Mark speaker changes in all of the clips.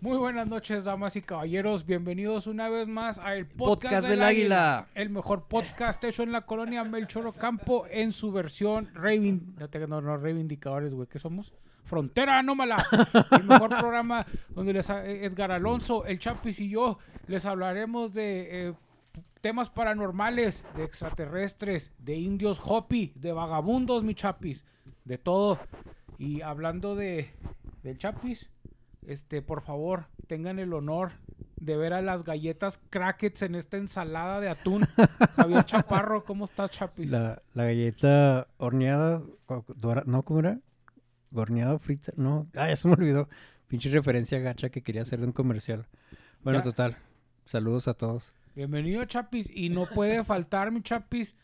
Speaker 1: Muy buenas noches, damas y caballeros. Bienvenidos una vez más al podcast,
Speaker 2: Podcast del Águila.
Speaker 1: El mejor podcast hecho en la colonia Melchor Ocampo en su versión no, no, reivindicadores, güey. ¿Qué somos? Frontera Anómala. El mejor programa donde les, Edgar Alonso, el Chapis y yo les hablaremos de... eh, temas paranormales, de extraterrestres, de indios Hopi, de vagabundos, mi Chapis, de todo. Y hablando de del Chapis, este, por favor, tengan el honor de ver a las galletas crackets en esta ensalada de atún. Javier Chaparro, ¿cómo estás, Chapis?
Speaker 3: La, la galleta horneada, dora- ¿no? ¿Cómo era? Horneada, frita, no. Ah, ya se me olvidó. Pinche referencia gacha que quería hacer de un comercial. Bueno,
Speaker 1: Ya.
Speaker 3: total. Saludos a todos.
Speaker 1: Bienvenido, Chapis. Y no puede faltar, mi Chapis,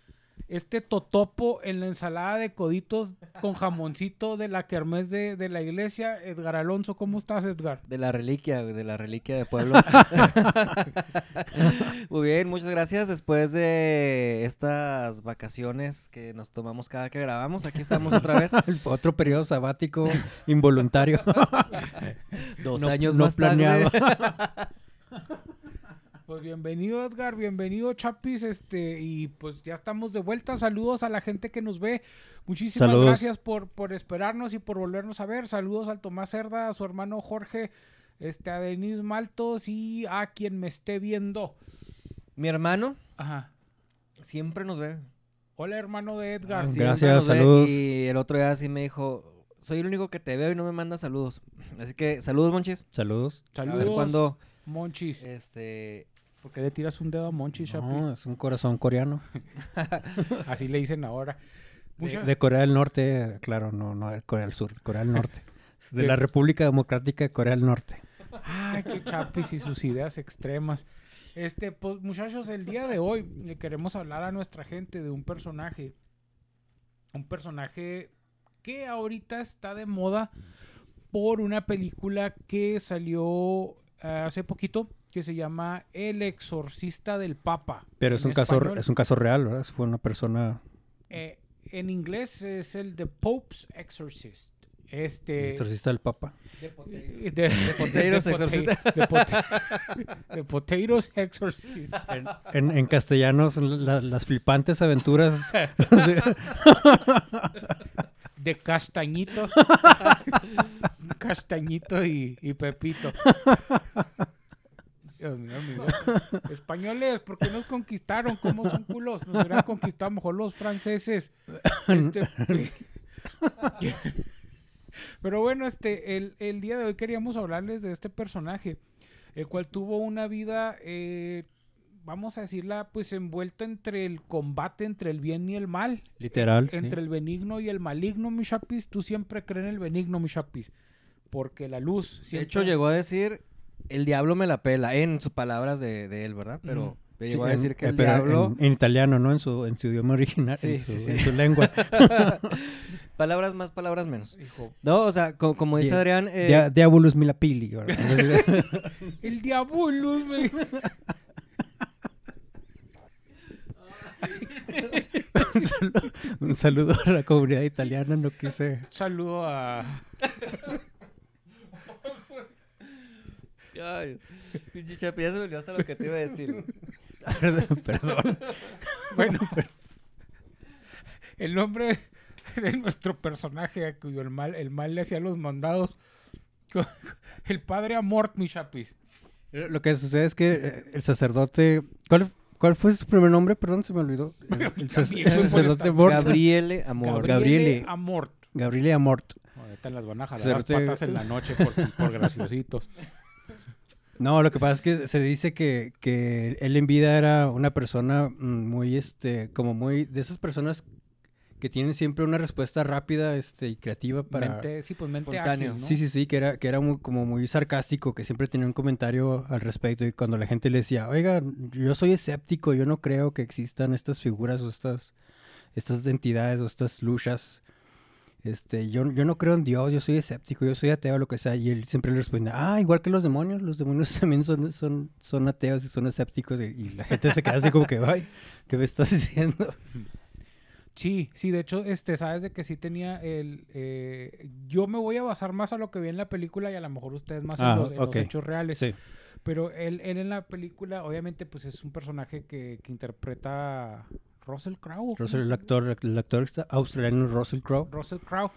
Speaker 1: este totopo en la ensalada de coditos con jamoncito de la kermés de, de la iglesia. Edgar Alonso, ¿cómo estás, Edgar?
Speaker 2: De la reliquia, de la reliquia de pueblo. Muy bien, muchas gracias. Después de estas vacaciones que nos tomamos cada que grabamos, aquí estamos otra vez.
Speaker 3: Otro periodo sabático involuntario.
Speaker 2: Dos
Speaker 3: No-
Speaker 2: años
Speaker 3: no
Speaker 2: más tarde.
Speaker 1: Pues bienvenido Edgar, bienvenido Chapis, este, y pues ya estamos de vuelta. Saludos a la gente que nos ve. Muchísimas
Speaker 3: Saludos.
Speaker 1: gracias por, por esperarnos y por volvernos a ver. Saludos al Tomás Cerda, a su hermano Jorge, este, a Denise Maltos y a quien me esté viendo.
Speaker 2: Mi hermano
Speaker 1: Ajá.
Speaker 2: siempre nos ve.
Speaker 1: Hola hermano de Edgar.
Speaker 3: Ah, Gracias, saludos.
Speaker 2: Y el otro día sí me dijo, soy el único que te veo y no me manda saludos. Así que saludos, Monchis.
Speaker 3: Saludos.
Speaker 2: A ver
Speaker 1: Saludos,
Speaker 2: cuándo,
Speaker 1: Monchis.
Speaker 2: este...
Speaker 1: ¿Por qué le tiras un dedo a Monchis, Chapis?
Speaker 3: No, es un corazón coreano.
Speaker 1: Así le dicen ahora.
Speaker 3: De, de Corea del Norte, claro, no, no de Corea del Sur, Corea del Norte. De
Speaker 1: De-
Speaker 3: la República Democrática de Corea del Norte.
Speaker 1: Ay, qué chapis y sus ideas extremas. Este, pues muchachos, el día de hoy le queremos hablar a nuestra gente de un personaje. Un personaje que ahorita está de moda por una película que salió eh, hace poquito que se llama El exorcista del Papa.
Speaker 3: Pero es un caso, es un caso real, ¿verdad? Fue una persona
Speaker 1: Eh, en inglés es el The Pope's Exorcist. Este.
Speaker 3: exorcista del Papa.
Speaker 1: De, de,
Speaker 2: Potatoes
Speaker 1: de pota-
Speaker 2: Exorcist.
Speaker 1: de pota- de Potatoes Exorcist.
Speaker 3: En, en- en castellano son la- las flipantes aventuras de-
Speaker 1: De Castañito. Castañito y, y Pepito. Españoles, ¿por qué nos conquistaron? ¿Cómo son culos? Nos hubieran conquistado mejor los franceses. Este, Pero bueno, este, el, el día de hoy queríamos hablarles de este personaje, el cual tuvo una vida, eh, vamos a decirla, pues envuelta entre el combate entre el bien y el mal.
Speaker 3: Literal, sí.
Speaker 1: Entre el benigno y el maligno, mi chapis. Tú siempre crees en el benigno, mi chapis. Porque la luz
Speaker 2: De hecho, llegó a decir, el diablo me la pela, en sus palabras de, de él, ¿verdad? Pero llegó a
Speaker 3: en-
Speaker 2: decir que
Speaker 3: eh,
Speaker 2: el
Speaker 3: pero
Speaker 2: diablo...
Speaker 3: En, en italiano, ¿no? En su, en su idioma original,
Speaker 2: Sí,
Speaker 3: en, su,
Speaker 2: sí, sí.
Speaker 3: en su lengua.
Speaker 2: palabras más, palabras menos.
Speaker 1: Hijo,
Speaker 2: No, o sea, co- como dice Adrián... eh,
Speaker 3: Dia- Diabolus milapili. ¿verdad?
Speaker 1: el diabolus, me...
Speaker 3: un, saludo, un saludo a la comunidad italiana, no quise...
Speaker 1: Saludo a...
Speaker 2: Ay, pinche Chapi, ya se me olvidó hasta lo que te iba a decir.
Speaker 3: Perdón, perdón.
Speaker 1: Bueno, el nombre de nuestro personaje a cuyo el mal, el mal le hacía los mandados. El padre Amort, mi chapis.
Speaker 3: Lo que sucede es que eh, el sacerdote... ¿Cuál, cuál fue su primer nombre? Perdón, se me olvidó. El, el sac- sacerdote
Speaker 1: molestante.
Speaker 3: Mort.
Speaker 2: Gabriele Amor.
Speaker 3: Gabriele.
Speaker 1: Amort.
Speaker 3: Gabriele Amort.
Speaker 1: Ahorita las van a jalar las patas en la noche por, por graciositos.
Speaker 3: No, lo que pasa es que se dice que, que él en vida era una persona mm, muy, este, como muy, de esas personas que tienen siempre una respuesta rápida, este, y creativa para...
Speaker 1: Mente, sí, pues mente ágil, ¿no?
Speaker 3: Sí, sí, sí, que era, que era muy, como muy sarcástico, que siempre tenía un comentario al respecto y cuando la gente le decía, oiga, yo soy escéptico, yo no creo que existan estas figuras o estas, estas entidades o estas luchas, este, yo, yo no creo en Dios, yo soy escéptico, yo soy ateo, lo que sea, y él siempre le responde, ah, igual que los demonios, los demonios también son, son, son ateos y son escépticos y, y la gente se queda así como que, ay, ¿qué me estás diciendo?
Speaker 1: Sí, sí, de hecho, este, sabes de que sí tenía el... eh, yo me voy a basar más a lo que vi en la película y a lo mejor ustedes más en,
Speaker 3: Ah,
Speaker 1: los, en los
Speaker 3: ok.
Speaker 1: hechos reales.
Speaker 3: Sí.
Speaker 1: Pero él, él en la película, obviamente, pues es un personaje que, que interpreta Russell Crowe. ¿o cómo
Speaker 3: Russell, el actor, el actor australiano Russell Crowe.
Speaker 1: Russell Crowe.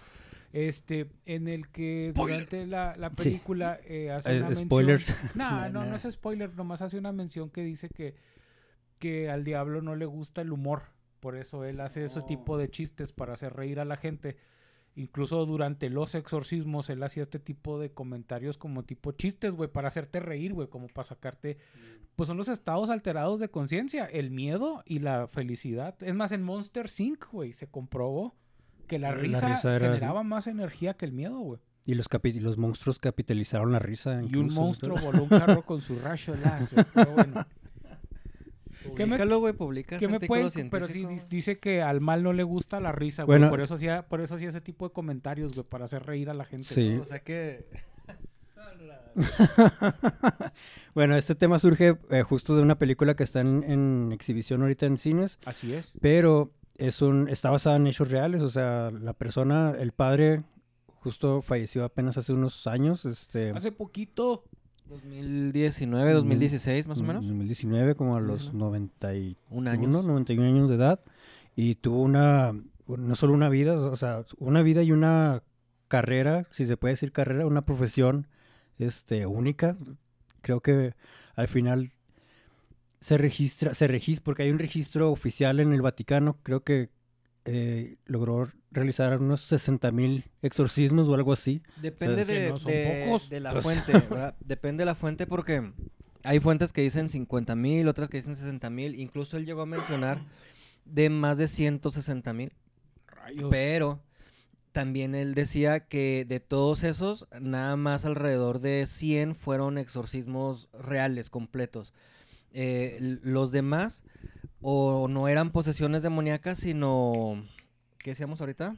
Speaker 1: Este, en el que durante la, la
Speaker 3: Sí.
Speaker 1: película eh, hace
Speaker 3: Eh,
Speaker 1: una mención...
Speaker 3: spoilers.
Speaker 1: No, no,
Speaker 3: Nah.
Speaker 1: no es spoiler, nomás hace una mención que dice que, que al diablo no le gusta el humor. Por eso él hace ese tipo de chistes para hacer reír a la gente. Incluso durante los exorcismos él hacía este tipo de comentarios como tipo chistes, güey, para hacerte reír, güey, como para sacarte... Pues son los estados alterados de conciencia, el miedo y la felicidad. Es más, en Monster Inc., güey, se comprobó que la
Speaker 3: La
Speaker 1: risa,
Speaker 3: risa era-
Speaker 1: generaba más energía que el miedo, güey.
Speaker 3: Y los, capi- los monstruos capitalizaron la risa.
Speaker 1: Y un
Speaker 3: incluso,
Speaker 1: monstruo voló un carro con su rayo láser. Pero bueno. ¿Qué me-
Speaker 2: Publícalo, güey, publicas
Speaker 1: ¿Qué me pueden, pero sí dice que al mal no le gusta la risa, güey.
Speaker 3: Bueno.
Speaker 1: por eso hacía, por eso hacía ese tipo de comentarios, güey, para hacer reír a la gente.
Speaker 3: Sí.
Speaker 2: O sea que...
Speaker 3: bueno, este tema surge eh, justo de una película que está en, en exhibición ahorita en cines,
Speaker 1: Así es.
Speaker 3: pero es un, está basada en hechos reales, o sea, la persona, el padre, justo falleció apenas hace unos años, este,
Speaker 1: Hace poquito,
Speaker 2: 2019, 2016, más o menos.
Speaker 3: 2019, como a los
Speaker 2: 2019.
Speaker 3: 91,
Speaker 2: Un año.
Speaker 3: 91 años de edad, y tuvo una, no solo una vida, o sea, una vida y una carrera, si se puede decir carrera, una profesión este, única. Creo que al final se registra, se registra, porque hay un registro oficial en el Vaticano, creo que eh, logró realizar unos 60 mil exorcismos o algo así.
Speaker 2: Depende
Speaker 3: O sea,
Speaker 1: que
Speaker 2: de,
Speaker 1: no son
Speaker 2: de-
Speaker 1: pocos.
Speaker 2: de la
Speaker 3: Pues-
Speaker 2: fuente, ¿verdad? Depende de la fuente porque hay fuentes que dicen 50 mil, otras que dicen 60 mil. Incluso él llegó a mencionar de más de 160 mil.
Speaker 1: rayos.
Speaker 2: Pero también él decía que de todos esos, nada más alrededor de 100 fueron exorcismos reales, completos. Eh, los demás o no eran posesiones demoníacas, sino... ¿Qué decíamos ahorita?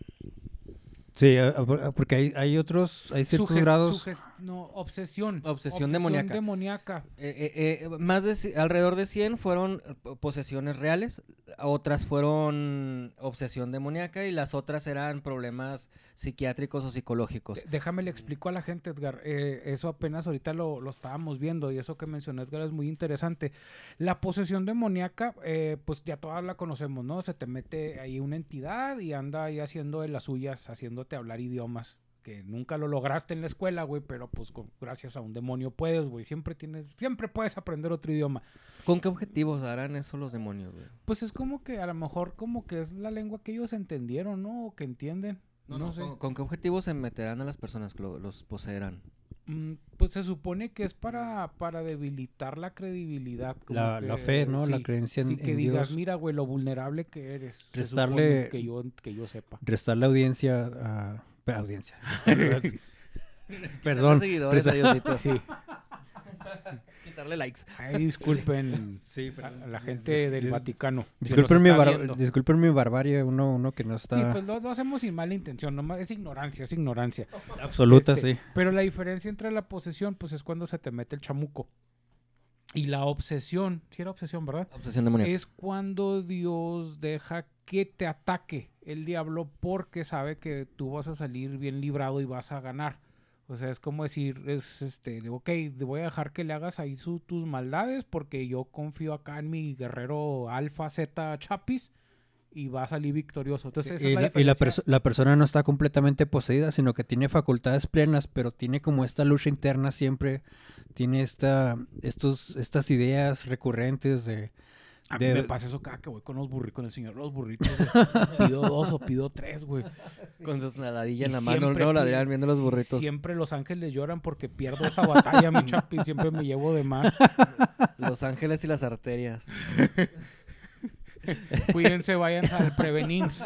Speaker 3: Sí, a- a- porque hay, hay otros, hay ciertos
Speaker 1: Suges-
Speaker 3: grados.
Speaker 1: suges- no, obsesión.
Speaker 2: Obsesión demoníaca.
Speaker 1: demoníaca.
Speaker 2: Eh, eh, eh, más de alrededor de 100 fueron eh, po- posesiones reales, otras fueron obsesión demoníaca y las otras eran problemas psiquiátricos o psicológicos.
Speaker 1: Déjame le explico a la gente, Edgar. eh, eso apenas ahorita lo, lo estábamos viendo y eso que mencionó Edgar es muy interesante. La posesión demoníaca, eh, pues ya todas la conocemos, ¿no? Se te mete ahí una entidad y anda ahí haciendo de las suyas, hablar idiomas. Que nunca lo lograste en la escuela, güey, pero pues con- gracias a un demonio puedes, güey. Siempre tienes, siempre puedes aprender otro idioma.
Speaker 2: ¿Con qué objetivos harán eso los demonios, güey?
Speaker 1: Pues es como que a lo mejor como que es la lengua que ellos entendieron, ¿no? O que entienden. No, sé.
Speaker 2: ¿Con, con qué objetivos se meterán a las personas que lo- los poseerán?
Speaker 1: Mm, Pues se supone que es para, para debilitar la credibilidad. como
Speaker 3: La, fe, ¿no? La creencia en,
Speaker 1: sí, que
Speaker 3: en
Speaker 1: digas,
Speaker 3: Dios.
Speaker 1: mira, güey, lo vulnerable que eres.
Speaker 3: Restarle-
Speaker 1: Que yo, que yo sepa.
Speaker 3: Restarle audiencia a... audiencia. restarle- Perdón.
Speaker 2: seguidores
Speaker 3: resta-
Speaker 2: a Diosito.
Speaker 1: Sí.
Speaker 2: Quitarle likes.
Speaker 1: Ay, disculpen
Speaker 3: Sí,
Speaker 1: a, a la gente del
Speaker 3: dis-
Speaker 1: Vaticano.
Speaker 3: Disculpen mi, bar- disculpen mi barbarie, uno, uno que no está
Speaker 1: Sí, pues lo, lo hacemos sin mala intención, nomás es ignorancia, es ignorancia.
Speaker 3: absoluta,
Speaker 1: este,
Speaker 3: sí.
Speaker 1: Pero la diferencia entre la posesión, pues es cuando se te mete el chamuco. Y la obsesión, sí era obsesión, ¿verdad?
Speaker 2: Obsesión demoníaca.
Speaker 1: es cuando Dios deja que te ataque el diablo porque sabe que tú vas a salir bien librado y vas a ganar. O sea, es como decir, es este, ok, te voy a dejar que le hagas ahí su- tus maldades porque yo confío acá en mi guerrero alfa Z Chapis y va a salir victorioso. Entonces, esa
Speaker 3: Y
Speaker 1: es
Speaker 3: la,
Speaker 1: la,
Speaker 3: y la perso- la persona no está completamente poseída, sino que tiene facultades plenas, pero tiene como esta lucha interna siempre, tiene esta, estos, estas ideas recurrentes de...
Speaker 1: A mí
Speaker 3: de-
Speaker 1: me pasa eso cada que voy con los burritos, con el señor los burritos. güey. pido dos o pido tres, güey.
Speaker 2: Con sus naladillas en la mano, no, la viendo los burritos.
Speaker 1: Siempre los ángeles lloran porque pierdo esa batalla, mi chapi. Siempre me llevo de más.
Speaker 2: Los ángeles y las arterias.
Speaker 1: Cuídense, vayan al.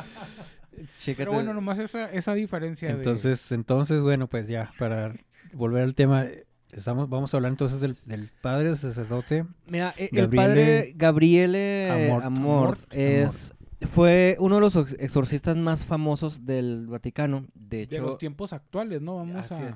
Speaker 2: Chécate.
Speaker 1: Pero bueno, nomás esa, esa diferencia de...
Speaker 3: Entonces, entonces, bueno, pues ya, para volver al tema, estamos, vamos a hablar entonces del, del padre sacerdote.
Speaker 2: Mira, e- el
Speaker 3: Gabriele-
Speaker 2: padre Gabriele
Speaker 3: Amort.
Speaker 2: Amort,
Speaker 1: Amort.
Speaker 2: es fue uno de los ex- exorcistas más famosos del Vaticano. De
Speaker 1: de
Speaker 2: hecho,
Speaker 1: los tiempos actuales, ¿no? Vamos
Speaker 2: Así
Speaker 1: a...
Speaker 2: es.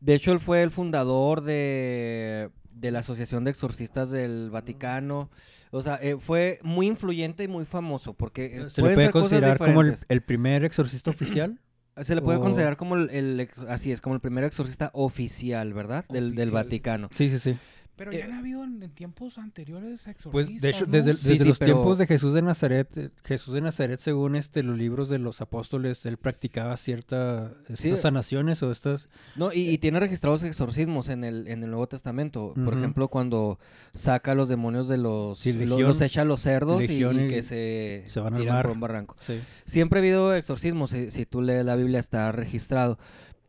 Speaker 2: de hecho él fue el fundador de, de la Asociación de Exorcistas del Vaticano. O sea, eh, fue muy influyente y muy famoso porque eh,
Speaker 3: ¿Se le puede
Speaker 2: ser cosas
Speaker 3: considerar como el primer exorcista oficial?
Speaker 2: Se le puede
Speaker 3: o-
Speaker 2: considerar como el, el ex- así es, como el primer exorcista oficial, ¿verdad? Del, del. Vaticano.
Speaker 3: Sí, sí, sí.
Speaker 1: Pero
Speaker 2: Eh,
Speaker 1: ya han habido en, en tiempos anteriores exorcistas,
Speaker 3: Pues de hecho,
Speaker 1: ¿no?
Speaker 3: desde,
Speaker 2: Sí,
Speaker 3: desde
Speaker 2: sí,
Speaker 3: los
Speaker 2: pero-
Speaker 3: tiempos de Jesús de Nazaret, eh, Jesús de Nazaret, según este los libros de los apóstoles, él practicaba ciertas
Speaker 2: Sí.
Speaker 3: sanaciones o estas.
Speaker 2: No, y, y tiene registrados exorcismos en el, en el Nuevo Testamento. Por ejemplo, cuando saca a los demonios de los...
Speaker 3: Sí, legión-
Speaker 2: los echa a los cerdos y- que se,
Speaker 3: se van al
Speaker 2: tiran por un barranco.
Speaker 3: Sí.
Speaker 2: Siempre ha habido exorcismos, si, si tú lees la Biblia está registrado.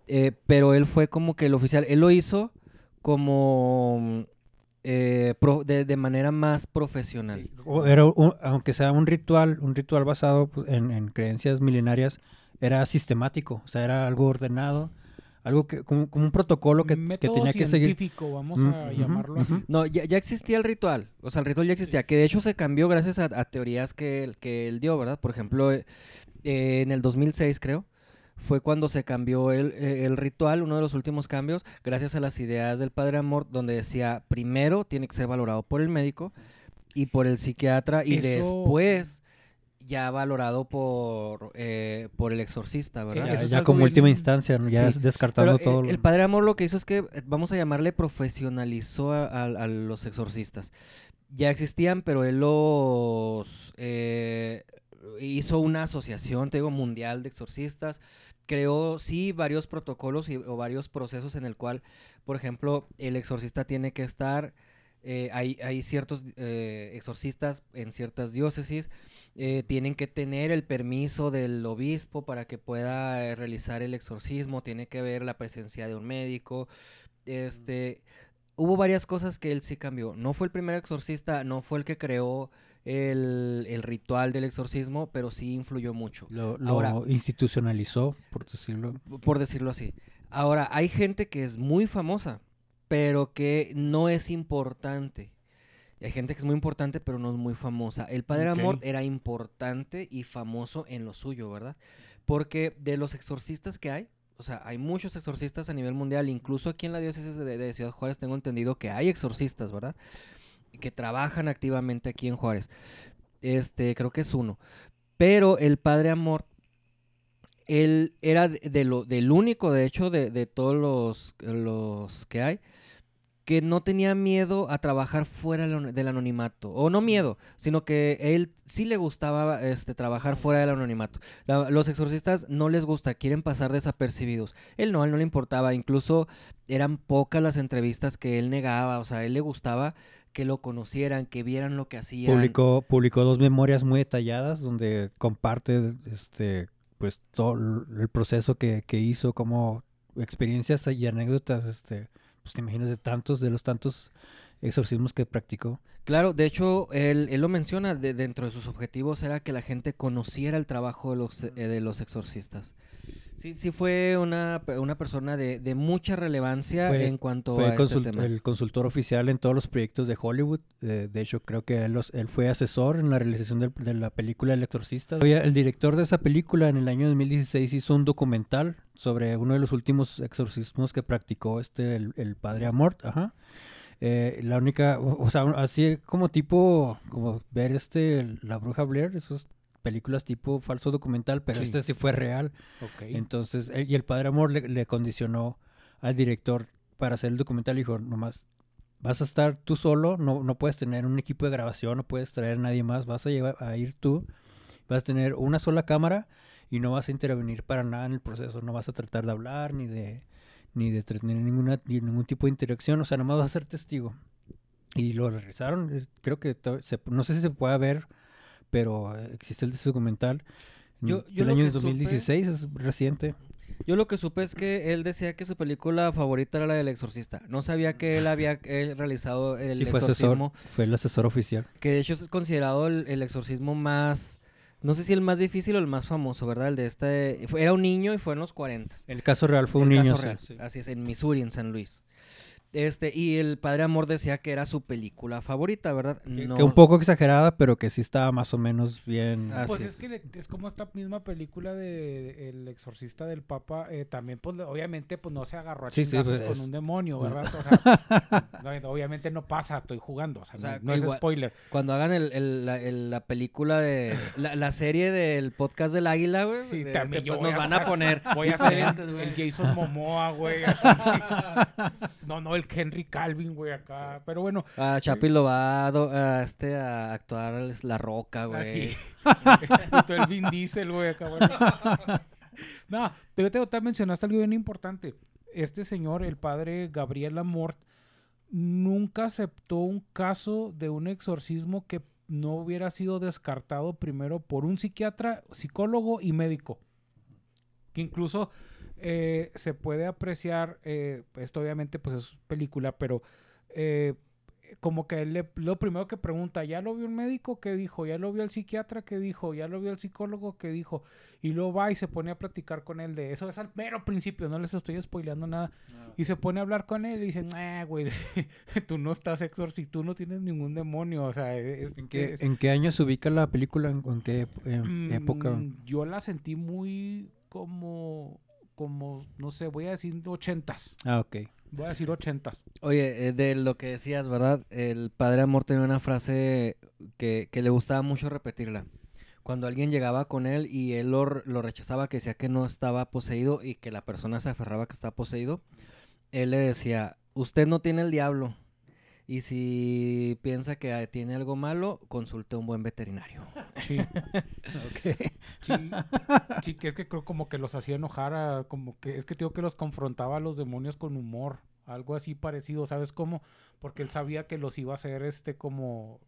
Speaker 2: Eh, pero él fue como que el oficial. Él lo hizo como... eh, pro- de, de manera más profesional.
Speaker 3: O era un- aunque sea un ritual, un ritual basado pues, en, en creencias milenarias, era sistemático, o sea, era algo ordenado, algo que como, como un protocolo que, que tenía que seguir.
Speaker 1: científico, vamos
Speaker 3: Mm,
Speaker 1: a llamarlo así.
Speaker 2: No, ya, ya existía el ritual. O sea, el ritual ya existía. Que de hecho se cambió gracias a, a teorías que, él- que él dio, ¿verdad? Por ejemplo, eh, eh, en el 2006, creo, fue cuando se cambió el, eh, el ritual, uno de los últimos cambios, gracias a las ideas del Padre Amor, donde decía, primero tiene que ser valorado por el médico y por el psiquiatra, y
Speaker 1: Eso-
Speaker 2: después ya valorado por, eh, por el exorcista, ¿verdad?
Speaker 3: Ya,
Speaker 1: es
Speaker 3: ya como
Speaker 1: bien-
Speaker 3: última instancia, ¿no? ya
Speaker 2: Sí,
Speaker 3: es descartando
Speaker 2: Pero, eh,
Speaker 3: todo. lo-
Speaker 2: el Padre Amor lo que hizo es que, vamos a llamarle, profesionalizó a, a- a los exorcistas. Ya existían, pero él los eh, hizo una asociación, te digo, mundial de exorcistas. Creó, sí, varios protocolos y, o varios procesos en el cual, por ejemplo, el exorcista tiene que estar... eh, hay, hay ciertos eh, exorcistas en ciertas diócesis, eh, tienen que tener el permiso del obispo para que pueda realizar el exorcismo, tiene que haber la presencia de un médico. Este, hubo varias cosas que él sí cambió. No fue el primer exorcista, no fue el que creó el, el ritual del exorcismo, pero sí influyó mucho,
Speaker 3: lo, lo
Speaker 2: ahora-
Speaker 3: institucionalizó, por decirlo.
Speaker 2: por decirlo así. Ahora, hay gente que es muy famosa, pero que no es importante. Y hay gente que es muy importante, pero no es muy famosa. El Padre
Speaker 1: Ok.
Speaker 2: Amor era importante y famoso en lo suyo, ¿verdad? Porque de los exorcistas que hay, o sea, hay muchos exorcistas a nivel mundial, incluso aquí en la diócesis de, de Ciudad Juárez tengo entendido que hay exorcistas, ¿verdad? Que trabajan activamente aquí en Juárez. Este, creo que es uno. Pero el Padre Amor, él era de, lo, del único, de hecho, de, de todos los, los que hay, que no tenía miedo a trabajar fuera del ano- del anonimato. O no miedo, sino que él sí le gustaba este, trabajar fuera del anonimato. Los exorcistas no les gusta, quieren pasar desapercibidos. Él no, a él no le importaba. Incluso eran pocas las entrevistas que él negaba. O sea, a él le gustaba que lo conocieran, que vieran lo que hacía.
Speaker 3: Publicó, publicó dos memorias muy detalladas donde comparte este pues todo el proceso que, que hizo, como experiencias y anécdotas, este, pues te imaginas de tantos, de los tantos exorcismos que practicó.
Speaker 2: Claro, de hecho, él, él lo menciona, de- dentro de sus objetivos era que la gente conociera el trabajo de los, eh, de los exorcistas. Sí, sí fue una, una persona de, de mucha relevancia
Speaker 3: Fue-
Speaker 2: en cuanto
Speaker 3: Fue
Speaker 2: a este tema.
Speaker 3: el consultor oficial en todos los proyectos de Hollywood. eh, de hecho, creo que él, los- él fue asesor en la realización del- de, la película El Exorcista. El director de esa película en el año 2016 hizo un documental sobre uno de los últimos exorcismos que practicó este el, el padre Amort. Ajá. Eh, la única, o, o sea, así como tipo, como ver este La Bruja Blair, esas películas tipo falso documental, pero
Speaker 1: Sí.
Speaker 3: este sí fue real. Entonces, él- y el padre Amor le, le condicionó al director para hacer el documental. Le dijo, nomás, vas a estar tú solo, no, no puedes tener un equipo de grabación, no puedes traer a nadie más, vas a, llevar, a ir tú, vas a tener una sola cámara y no vas a intervenir para nada en el proceso, no vas a tratar de hablar ni de ni de tener ninguna ni ningún tipo de interacción, o sea, nomás vas a ser testigo. Y lo realizaron, eh, creo que se- no sé si se puede ver, pero eh, existe el documental.
Speaker 2: Yo- yo
Speaker 3: el
Speaker 2: lo
Speaker 3: año
Speaker 2: que
Speaker 3: 2016 es reciente.
Speaker 2: Yo lo que supe es que él decía que su película favorita era la del exorcista. No sabía que él había eh, realizado el
Speaker 3: Sí, fue asesor,
Speaker 2: exorcismo,
Speaker 3: fue el asesor oficial.
Speaker 2: que de hecho es considerado el, el exorcismo más, no sé si el más difícil o el más famoso, ¿verdad? El de este, fue- era un niño y fue en los 40.
Speaker 3: El caso real fue
Speaker 2: El
Speaker 3: un niño,
Speaker 2: real.
Speaker 3: sí.
Speaker 2: Así es, en Missouri, en San Luis. Este, y el Padre Amor decía que era su película favorita, ¿verdad? No,
Speaker 3: Que un poco exagerada, pero que sí estaba más o menos bien.
Speaker 2: Ah,
Speaker 1: Pues
Speaker 2: Así
Speaker 1: es
Speaker 2: es.
Speaker 1: que le- es como esta misma película de El exorcista del Papa, eh, también pues obviamente pues no se agarró a
Speaker 3: Sí, pues,
Speaker 1: con
Speaker 3: es-
Speaker 1: un demonio, ¿verdad? O sea, no, obviamente no pasa, estoy jugando, o sea,
Speaker 2: O sea,
Speaker 1: no, no es spoiler.
Speaker 2: Cuando hagan el, el- la, el- la película de... La, la serie del podcast del águila, güey.
Speaker 1: Sí,
Speaker 2: de
Speaker 1: también
Speaker 2: este,
Speaker 1: yo
Speaker 2: pues
Speaker 1: voy
Speaker 2: nos
Speaker 1: a
Speaker 2: van a poner...
Speaker 1: Voy a hacer el, Jason Momoa, güey. así. No, no, el Henry Calvin, güey, acá. Pero bueno,
Speaker 2: Ah, Chapi lo va a, do- a, este, a actuar es La Roca, güey.
Speaker 1: así. y tú el Vin Diesel, güey, acá, bueno. No, pero te, te mencionaste algo bien importante. Este señor, el padre Gabriel Amort, nunca aceptó un caso de un exorcismo que no hubiera sido descartado primero por un psiquiatra, psicólogo y médico. Que incluso eh, se puede apreciar, eh, esto obviamente pues es película, pero eh, como que él le- lo primero que pregunta, ¿ya lo vio un médico? ¿Qué dijo? ¿Ya lo vio el psiquiatra? ¿Qué dijo? ¿Ya lo vio el psicólogo? ¿Qué dijo? Y luego va y se pone a platicar con él de eso. Es al mero principio, no les estoy spoileando nada. Y se pone a hablar con él y dice, nah, güey, tú no estás exorcista, tú no tienes ningún demonio. O sea, es,
Speaker 3: ¿En qué,
Speaker 1: es-
Speaker 3: en qué año se ubica la película? ¿En, en qué em-
Speaker 1: Mm,
Speaker 3: época?
Speaker 1: Yo la sentí muy como, como, no sé, voy a decir ochentas.
Speaker 3: Ah, ok.
Speaker 1: Voy a decir ochentas.
Speaker 2: Oye, eh, de lo que decías, ¿verdad? El Padre Amor tenía una frase que, que le gustaba mucho repetirla. Cuando alguien llegaba con él y él lo, lo rechazaba, que decía que no estaba poseído y que la persona se aferraba que estaba poseído, él le decía, usted no tiene el diablo. Y si piensa que ah, tiene algo malo, consulte a un buen veterinario.
Speaker 1: Sí. Sí, sí, que es que creo como que los hacía enojar, a- como que es que digo que los confrontaba a los demonios con humor, algo así parecido, ¿sabes cómo? Porque él sabía que los iba a hacer este como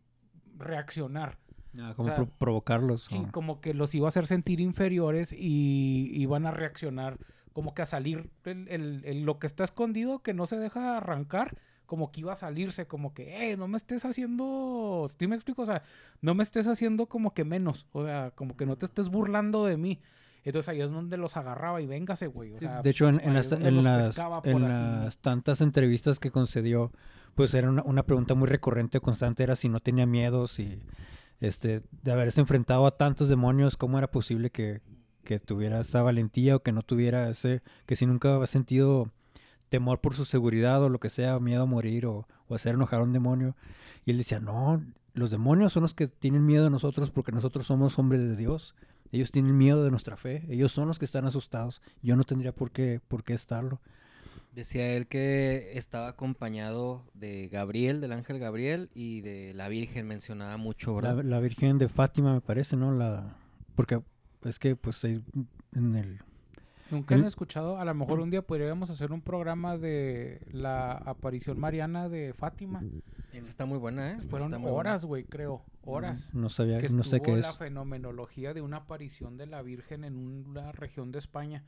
Speaker 1: reaccionar.
Speaker 3: Ah, como
Speaker 1: sea,
Speaker 3: pro- provocarlos.
Speaker 1: Sí,
Speaker 3: o-
Speaker 1: como que los iba a hacer sentir inferiores y iban a reaccionar, como que a salir el, el- el- lo que está escondido, que no se deja arrancar, como que iba a salirse, como que, eh, no me estés haciendo, ¿sí me explico? O sea, no me estés haciendo como que menos, o sea, como que no te estés burlando de mí. Entonces ahí es donde los agarraba y véngase, güey. o
Speaker 3: Sí,
Speaker 1: sea,
Speaker 3: de hecho, en, las, en las- en tantas entrevistas que concedió, pues era una, una pregunta muy recurrente, constante, era si no tenía miedo, si este, de haberse enfrentado a tantos demonios, cómo era posible que, que tuviera esa valentía o que no tuviera ese, que si nunca había sentido temor por su seguridad o lo que sea, miedo a morir o, o hacer enojar a un demonio. Y él decía, no, los demonios son los que tienen miedo de nosotros porque nosotros somos hombres de Dios. Ellos tienen miedo de nuestra fe. Ellos son los que están asustados. Yo no tendría por qué, por qué estarlo.
Speaker 2: Decía él que estaba acompañado de Gabriel, del ángel Gabriel, y de la Virgen, mencionaba mucho,
Speaker 3: La,
Speaker 2: ¿verdad?
Speaker 3: la Virgen de Fátima me parece, ¿no? La, porque es que pues en el...
Speaker 1: Nunca han escuchado, a lo mejor un día podríamos hacer un programa de la aparición mariana de Fátima.
Speaker 2: Esa está muy buena, ¿eh?
Speaker 1: Fueron horas, güey, creo. Horas.
Speaker 3: No sabía,
Speaker 1: que
Speaker 3: no sé
Speaker 1: estuvo
Speaker 3: qué
Speaker 1: la
Speaker 3: es.
Speaker 1: fenomenología de una aparición de la Virgen en una región de España.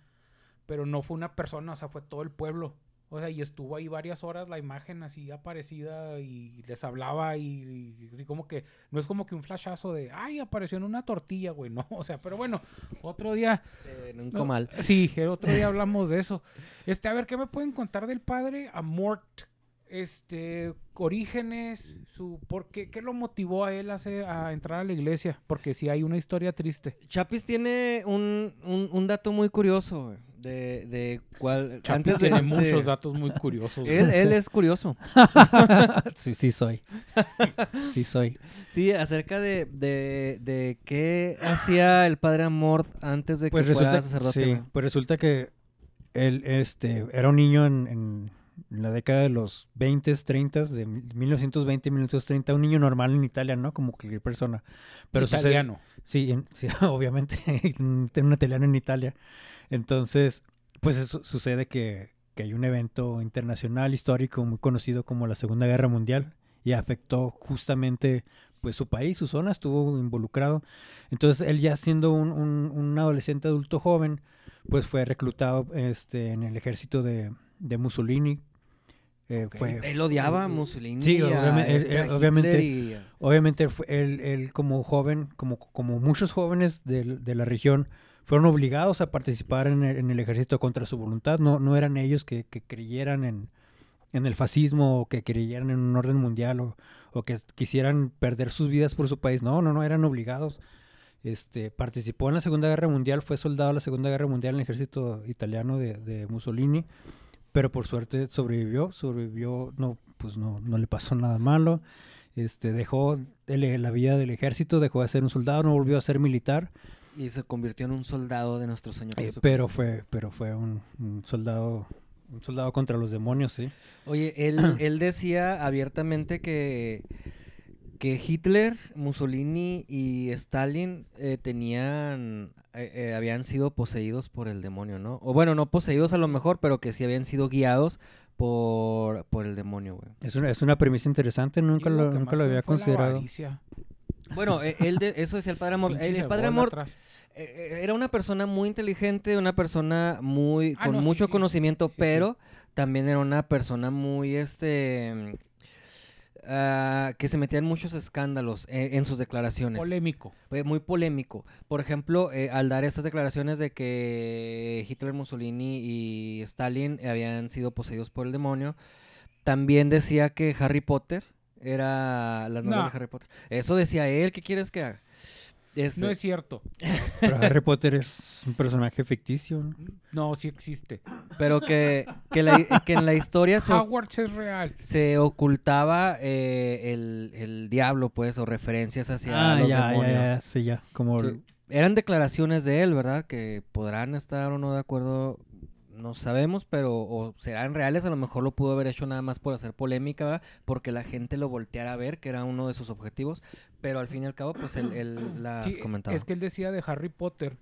Speaker 1: Pero no fue una persona, o sea, fue todo el pueblo. O sea, y estuvo ahí varias horas la imagen así aparecida y les hablaba y, y así como que, no es como que un flashazo de, ay, apareció en una tortilla, güey, no, o sea, pero bueno, otro día
Speaker 2: Eh, en un
Speaker 1: no,
Speaker 2: comal.
Speaker 1: Sí, el otro día hablamos de eso. Este, a ver, ¿qué me pueden contar del padre Amort? Este, orígenes, su, ¿por qué, qué lo motivó a él a, hacer- a entrar a la iglesia? Porque sí hay una historia triste.
Speaker 2: Chapis tiene un, un, un dato muy curioso, güey, de, de cuál...
Speaker 1: Chapis
Speaker 2: de-
Speaker 1: tiene
Speaker 2: sí.
Speaker 1: muchos datos muy curiosos.
Speaker 2: Él, él es curioso.
Speaker 3: sí, sí soy. Sí soy.
Speaker 2: Sí, acerca de, de, de qué hacía el padre Amor antes de
Speaker 3: Pues
Speaker 2: que fuera
Speaker 3: resulta,
Speaker 2: sacerdote.
Speaker 3: sí, pues resulta que él este, era un niño en, en la década de los 20, 30, de 1920, 1930, un niño normal en Italia, ¿no? Como cualquier persona. Pero sucede-
Speaker 1: Italiano.
Speaker 3: Sí, en- sí, obviamente, tengo un italiano en Italia. Entonces, pues eso, sucede que, que hay un evento internacional histórico muy conocido como la Segunda Guerra Mundial y afectó justamente pues su país, su zona, estuvo involucrado. Entonces, él ya siendo un, un- un adolescente adulto joven, pues fue reclutado este, en el ejército de, de Mussolini. Eh, fue,
Speaker 2: Él odiaba a Mussolini.
Speaker 3: Sí,
Speaker 2: a
Speaker 3: obviamente- eh,
Speaker 2: Hitler
Speaker 3: obviamente.
Speaker 2: y
Speaker 3: Obviamente fue- él, él como joven, como, como muchos jóvenes del- de, la región, fueron obligados a participar en el, ejército contra su voluntad. No, no eran ellos que, creyeran en, el fascismo o que creyeran en un orden mundial o, que quisieran perder sus vidas por su país. No, no, no, eran obligados. Este, participó en la Segunda Guerra Mundial, fue soldado en la Segunda Guerra Mundial en el ejército italiano de, Mussolini, pero por suerte sobrevivió, sobrevivió, no, pues no, no le pasó nada malo. Este, dejó la vida del ejército, dejó de ser un soldado, no volvió a ser militar.
Speaker 2: Y se convirtió en un soldado de nuestro Señor
Speaker 3: Eh,
Speaker 2: Jesucristo.
Speaker 3: pero fue, pero fue un, un soldado, un soldado contra los demonios, sí.
Speaker 2: Oye, él, él decía abiertamente que, que Hitler, Mussolini y Stalin eh, tenían, eh, eh, habían sido poseídos por el demonio, ¿no? O bueno, no poseídos a lo mejor, pero que sí habían sido guiados por, por el demonio, güey.
Speaker 3: Es una, es una premisa interesante, nunca lo,
Speaker 1: que
Speaker 3: nunca lo había
Speaker 1: la
Speaker 3: considerado.
Speaker 2: Bueno, eh, él de- eso decía el Padre Amor.
Speaker 1: pinche
Speaker 2: El, Padre Amor
Speaker 1: atrás.
Speaker 2: eh, eh, era una persona muy inteligente, una persona muy
Speaker 1: Ah,
Speaker 2: con
Speaker 1: no,
Speaker 2: mucho
Speaker 1: sí.
Speaker 2: conocimiento,
Speaker 1: Sí, sí.
Speaker 2: pero también era una persona muy este ah, que se metía en muchos escándalos eh, en sus declaraciones.
Speaker 1: Polémico.
Speaker 2: Muy polémico. Por ejemplo, eh, al dar estas declaraciones de que Hitler, Mussolini y Stalin habían sido poseídos por el demonio, también decía que Harry Potter era las novelas
Speaker 1: No.
Speaker 2: de Harry Potter. Eso decía él. ¿Qué quieres que haga? Este,
Speaker 1: No es cierto.
Speaker 3: Pero Harry Potter es un personaje ficticio, ¿no?
Speaker 1: No, sí existe.
Speaker 2: Pero que, que, la- que en la historia se,
Speaker 1: Hogwarts es real.
Speaker 2: se ocultaba eh, el, el diablo, pues, o referencias hacia
Speaker 3: Ah,
Speaker 2: los
Speaker 3: ya, ya,
Speaker 2: demonios.
Speaker 3: ya, sí, ya. Como
Speaker 2: Sí. Eran declaraciones de él, ¿verdad? Que podrán estar o no de acuerdo, no sabemos, pero o serán reales, a lo mejor lo pudo haber hecho nada más por hacer polémica, ¿verdad? Porque la gente lo volteara a ver, que era uno de sus objetivos, pero al fin y al cabo, pues él, él las
Speaker 1: Sí,
Speaker 2: comentaba.
Speaker 1: es que él decía de Harry Potter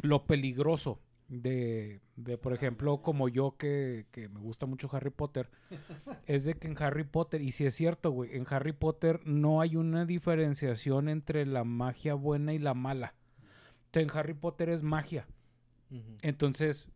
Speaker 1: lo peligroso de, de, por ejemplo, como yo que, que me gusta mucho Harry Potter, es de que en Harry Potter, y si es cierto, güey, en Harry Potter no hay una diferenciación entre la magia buena y la mala. O sea, en Harry Potter es magia. Entonces,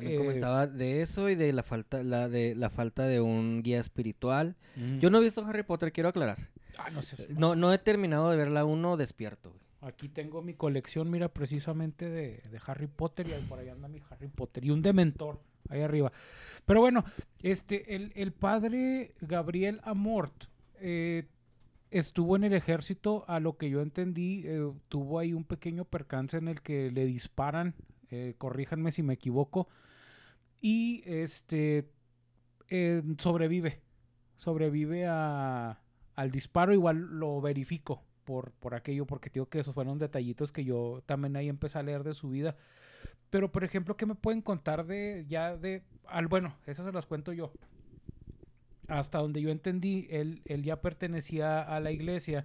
Speaker 2: También
Speaker 1: eh,
Speaker 2: comentaba de eso y de la falta, la de la falta de un guía espiritual.
Speaker 1: mm,
Speaker 2: Yo no he visto Harry Potter, quiero aclarar.
Speaker 1: ah, no sé,
Speaker 2: No, no he terminado de ver la uno despierto. güey.
Speaker 1: Aquí tengo mi colección, mira, precisamente de, de Harry Potter y ahí por ahí anda mi Harry Potter y un dementor ahí arriba. Pero bueno, este, el, el padre Gabriel Amort eh, estuvo en el ejército, a lo que yo entendí, eh, tuvo ahí un pequeño percance en el que le disparan, eh, corríjanme si me equivoco, y este eh, sobrevive, sobrevive a, al disparo, igual lo verifico por, por aquello, porque digo que esos fueron detallitos que yo también ahí empecé a leer de su vida. Pero, por ejemplo, ¿qué me pueden contar de ya de... Al, bueno, esas se las cuento yo. Hasta donde yo entendí, él, él ya pertenecía a la iglesia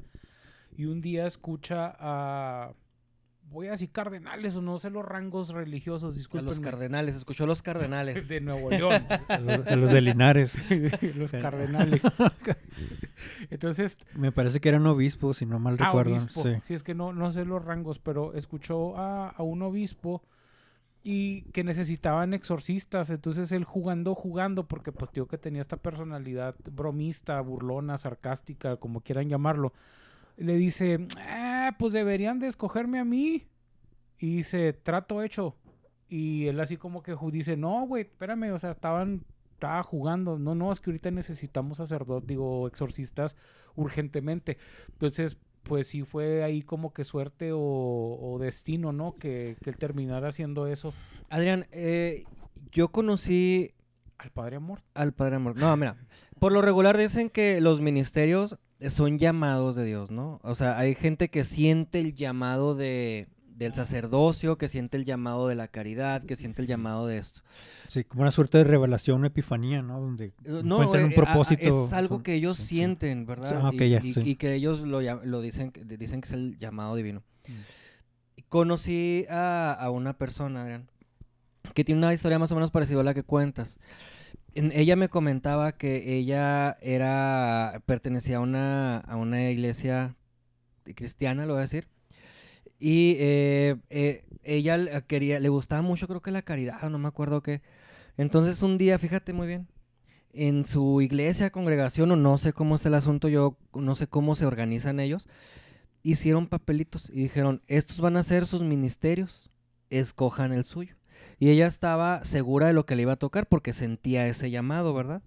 Speaker 1: y un día escucha a... Voy a decir cardenales o no sé los rangos religiosos,
Speaker 2: A
Speaker 1: disculpen.
Speaker 2: los cardenales, escuchó a los cardenales.
Speaker 1: De Nuevo León.
Speaker 3: a los, a los de Linares.
Speaker 1: los cardenales. Entonces,
Speaker 3: Me parece que eran obispos, si no mal
Speaker 1: Ah,
Speaker 3: recuerdo.
Speaker 1: obispo.
Speaker 3: Sí.
Speaker 1: Sí, es que no, no sé los rangos, pero escuchó a, a un obispo y que necesitaban exorcistas. Entonces él jugando, jugando, porque pues digo que tenía esta personalidad bromista, burlona, sarcástica, como quieran llamarlo. Le dice, ah, pues deberían de escogerme a mí. Y dice, trato hecho. Y él así como que dice, no, güey, espérame, o sea, estaban, estaba jugando. No, no, es que ahorita necesitamos sacerdotes, digo, exorcistas urgentemente. Entonces, pues sí fue ahí como que suerte o, o destino, ¿no? Que, que él terminara haciendo eso
Speaker 2: Adrián, eh, yo conocí
Speaker 1: al Padre Amor.
Speaker 2: al Padre Amor. No, mira, por lo regular dicen que los ministerios son llamados de Dios, ¿no? O sea, hay gente que siente el llamado de, del sacerdocio, que siente el llamado de la caridad, que siente el llamado de esto.
Speaker 3: Sí, como una suerte de revelación, una epifanía, ¿no? Donde
Speaker 2: Eh, No,
Speaker 3: encuentran
Speaker 2: eh,
Speaker 3: un
Speaker 2: eh,
Speaker 3: propósito.
Speaker 2: es algo que ellos
Speaker 3: sí, sí.
Speaker 2: sienten, ¿verdad?
Speaker 3: Ah, ok,
Speaker 2: y,
Speaker 3: ya,
Speaker 2: y-
Speaker 3: sí.
Speaker 2: y que ellos lo, lo dicen, dicen que es el llamado divino.
Speaker 1: Mm.
Speaker 2: Conocí a, a una persona, Adrián, que tiene una historia más o menos parecida a la que cuentas. Ella me comentaba que ella era pertenecía a una, a una iglesia cristiana, lo voy a decir. Y eh, eh, ella quería, le gustaba mucho, creo que la caridad, no me acuerdo qué. Entonces un día, fíjate muy bien, en su iglesia, congregación, o no sé cómo es el asunto, yo no sé cómo se organizan ellos, hicieron papelitos y dijeron, estos van a ser sus ministerios, escojan el suyo. Y ella estaba segura de lo que le iba a tocar porque sentía ese llamado, ¿verdad?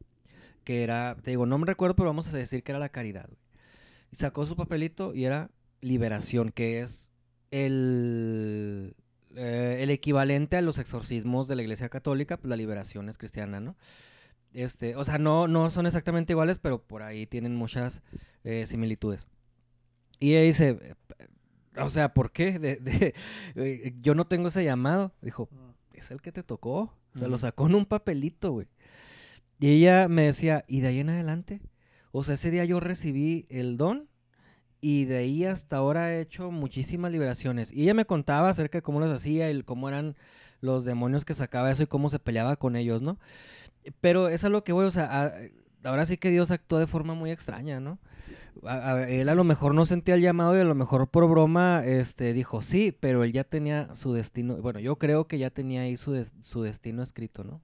Speaker 2: que era, te digo, no me recuerdo, pero vamos a decir que era la caridad. Y sacó su papelito y era liberación, que es el, eh, el equivalente a los exorcismos de la Iglesia Católica, pues la liberación es cristiana, ¿no? Este, o sea, no, no son exactamente iguales, pero por ahí tienen muchas eh, similitudes. Y ella dice, eh, o sea, ¿por qué? Yo no tengo ese llamado. Dijo, es el que te tocó. O sea, lo sacó en un papelito, güey. Y ella me decía, ¿y de ahí en adelante? O sea, ese día yo recibí el don y de ahí hasta ahora he hecho muchísimas liberaciones. Y ella me contaba acerca de cómo los hacía y cómo eran los demonios que sacaba eso y cómo se peleaba con ellos, ¿no? Pero es a lo que voy, o sea, a- ahora sí que Dios actuó de forma muy extraña, ¿no? A- a- él a lo mejor no sentía el llamado y a lo mejor por broma este, dijo sí, pero él ya tenía su destino, bueno, yo creo que ya tenía ahí su, des- su destino escrito, ¿no?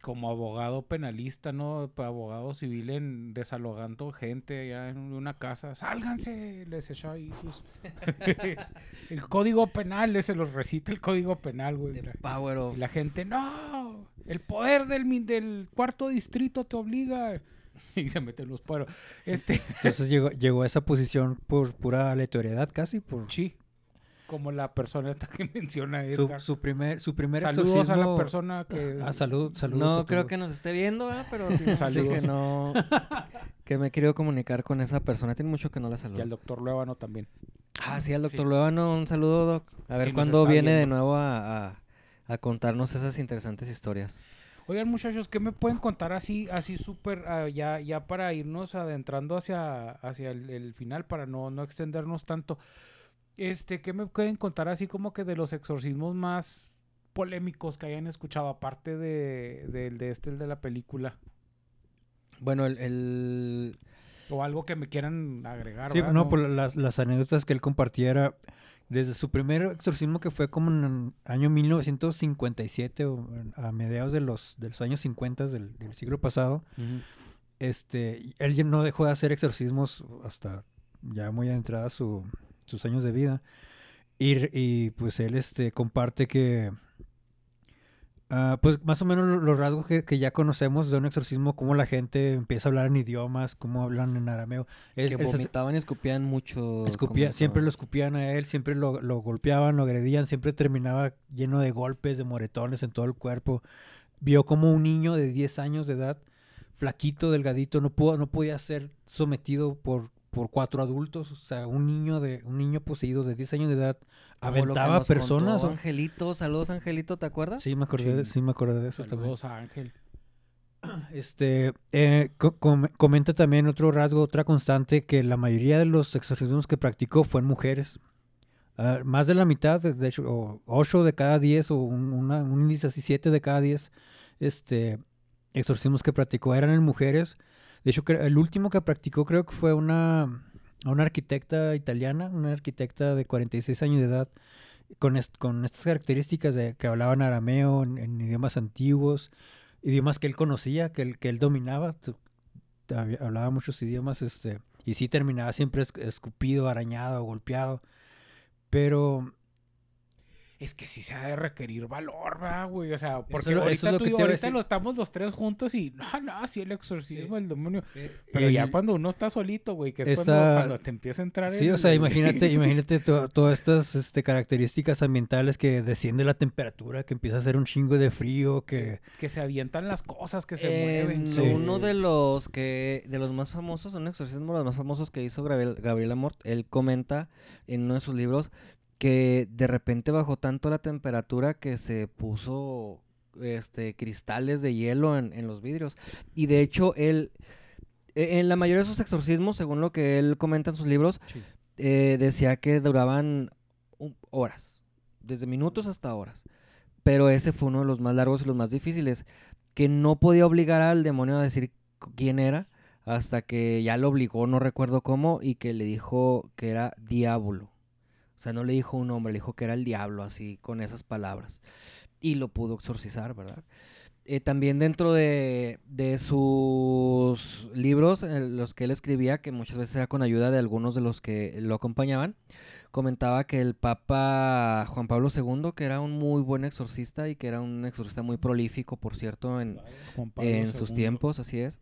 Speaker 1: como abogado penalista, ¿no? Pa- Abogado civil en desalogando gente allá en una casa. ¡Sálganse! Les echó ahí sus... el código penal, se los recita el código penal, güey.
Speaker 2: The Power of...
Speaker 1: Y la gente, ¡no! El poder del, del cuarto distrito te obliga. Y se meten los pueblos. Este,
Speaker 3: Entonces llegó, llegó a esa posición por pura aleatoriedad casi, por
Speaker 1: sí. Como la persona esta que menciona
Speaker 3: su,
Speaker 1: Edgar.
Speaker 3: su primer, su primer
Speaker 1: Saludos a la persona que...
Speaker 3: Ah, salud, saludos.
Speaker 2: No creo que nos esté viendo, ¿verdad? Pero
Speaker 1: Saludos.
Speaker 2: que no... Que me he querido comunicar con esa persona. Tiene mucho que no la
Speaker 1: Y al
Speaker 2: saludo.
Speaker 1: doctor Luevano también.
Speaker 2: Ah, sí, al doctor
Speaker 1: Sí.
Speaker 2: Luevano. Un saludo, doc. A ver
Speaker 1: Sí,
Speaker 2: cuándo viene de nuevo a, a- a contarnos esas interesantes historias.
Speaker 1: Oigan, muchachos, ¿qué me pueden contar así, así súper, ah, ya, ya para irnos adentrando hacia, hacia el, el final, para no, no extendernos tanto? Este, ¿qué me pueden contar así como que de los exorcismos más polémicos que hayan escuchado, aparte de, del de este, el de la película?
Speaker 2: Bueno, el... el-
Speaker 1: O algo que me quieran agregar,
Speaker 3: Sí,
Speaker 1: ¿verdad?
Speaker 3: no, por las, las anécdotas que él compartiera desde su primer exorcismo que fue como en el año 1957 o en- a mediados de los, de los años 50 del, del siglo pasado,
Speaker 1: Ujú.
Speaker 3: este, y él ya no dejó de hacer exorcismos hasta ya muy adentrada su, sus años de vida. Y, y, pues él este, comparte que, ah, pues más o menos lo- los rasgos que, que ya conocemos de un exorcismo, cómo la gente empieza a hablar en idiomas, cómo hablan en arameo.
Speaker 2: Que vomitaban y escupían mucho.
Speaker 3: Escupía- siempre lo escupían a él, siempre lo, lo golpeaban, lo agredían, siempre terminaba lleno de golpes, de moretones en todo el cuerpo. Vio como un niño de 10 años de edad, flaquito, delgadito, no, pudo, no podía ser sometido por, por cuatro adultos. O sea, un niño de un niño poseído de 10 años de edad aventaba
Speaker 2: nos contó
Speaker 3: personas. o-
Speaker 2: Angelito, saludos Angelito, ¿te acuerdas?
Speaker 3: Sí, me acordé, de,
Speaker 1: Sí.
Speaker 3: sí me acordé de eso también.
Speaker 1: Saludos a Ángel.
Speaker 3: Este, eh, co- com- comenta también otro rasgo, otra constante, que la mayoría de los exorcismos que practicó fueron mujeres. Ah, más de la mitad, de, hecho, o 8 de cada 10, o un, una- un índice así, 7 de cada 10 este, exorcismos que practicó eran en mujeres. De hecho, el último que practicó creo que fue una, una arquitecta italiana, una arquitecta de 46 años de edad, con, con estas características de que hablaban arameo en, idiomas antiguos, idiomas que él conocía, que él, que él dominaba, hablaba muchos idiomas, este, y sí terminaba siempre es- escupido, arañado, golpeado, pero
Speaker 1: Es que sí se ha de requerir valor, ¿verdad, güey? O sea, porque
Speaker 3: eso
Speaker 1: ahorita,
Speaker 3: es lo
Speaker 1: tú ahorita lo estamos los tres juntos y no, no, sí, el exorcismo
Speaker 3: Sí.
Speaker 1: del demonio. Pero ya
Speaker 3: el-
Speaker 1: cuando uno está solito, güey, que es cuando,
Speaker 3: Esta-
Speaker 1: cuando te empieza a entrar
Speaker 3: Sí,
Speaker 1: el-
Speaker 3: o sea, imagínate, imagínate to- todas estas este, características ambientales que desciende la temperatura, que empieza a hacer un chingo de frío, que
Speaker 1: que se avientan las cosas, que se
Speaker 2: En
Speaker 1: mueven.
Speaker 3: Sí.
Speaker 2: uno de los que de los más famosos, un exorcismo de los más famosos que hizo Gabriel, Gabriel Amort, él comenta en uno de sus libros que de repente bajó tanto la temperatura que se puso este cristales de hielo en, en los vidrios. Y de hecho, él e- en la mayoría de sus exorcismos, según lo que él comenta en sus libros,
Speaker 1: Sí.
Speaker 2: eh, decía que duraban horas, desde minutos hasta horas. Pero ese fue uno de los más largos y los más difíciles, que no podía obligar al demonio a decir quién era, hasta que ya lo obligó, no recuerdo cómo, y que le dijo que era diablo. O sea, no le dijo un nombre, le dijo que era el diablo, así, con esas palabras. Y lo pudo exorcizar, ¿verdad? Eh, también dentro de, de sus libros, los que él escribía, que muchas veces era con ayuda de algunos de los que lo acompañaban, comentaba que el Papa Juan Pablo II, que era un muy buen exorcista y que era un exorcista muy prolífico, por cierto, en, en sus
Speaker 1: II.
Speaker 2: tiempos, así es.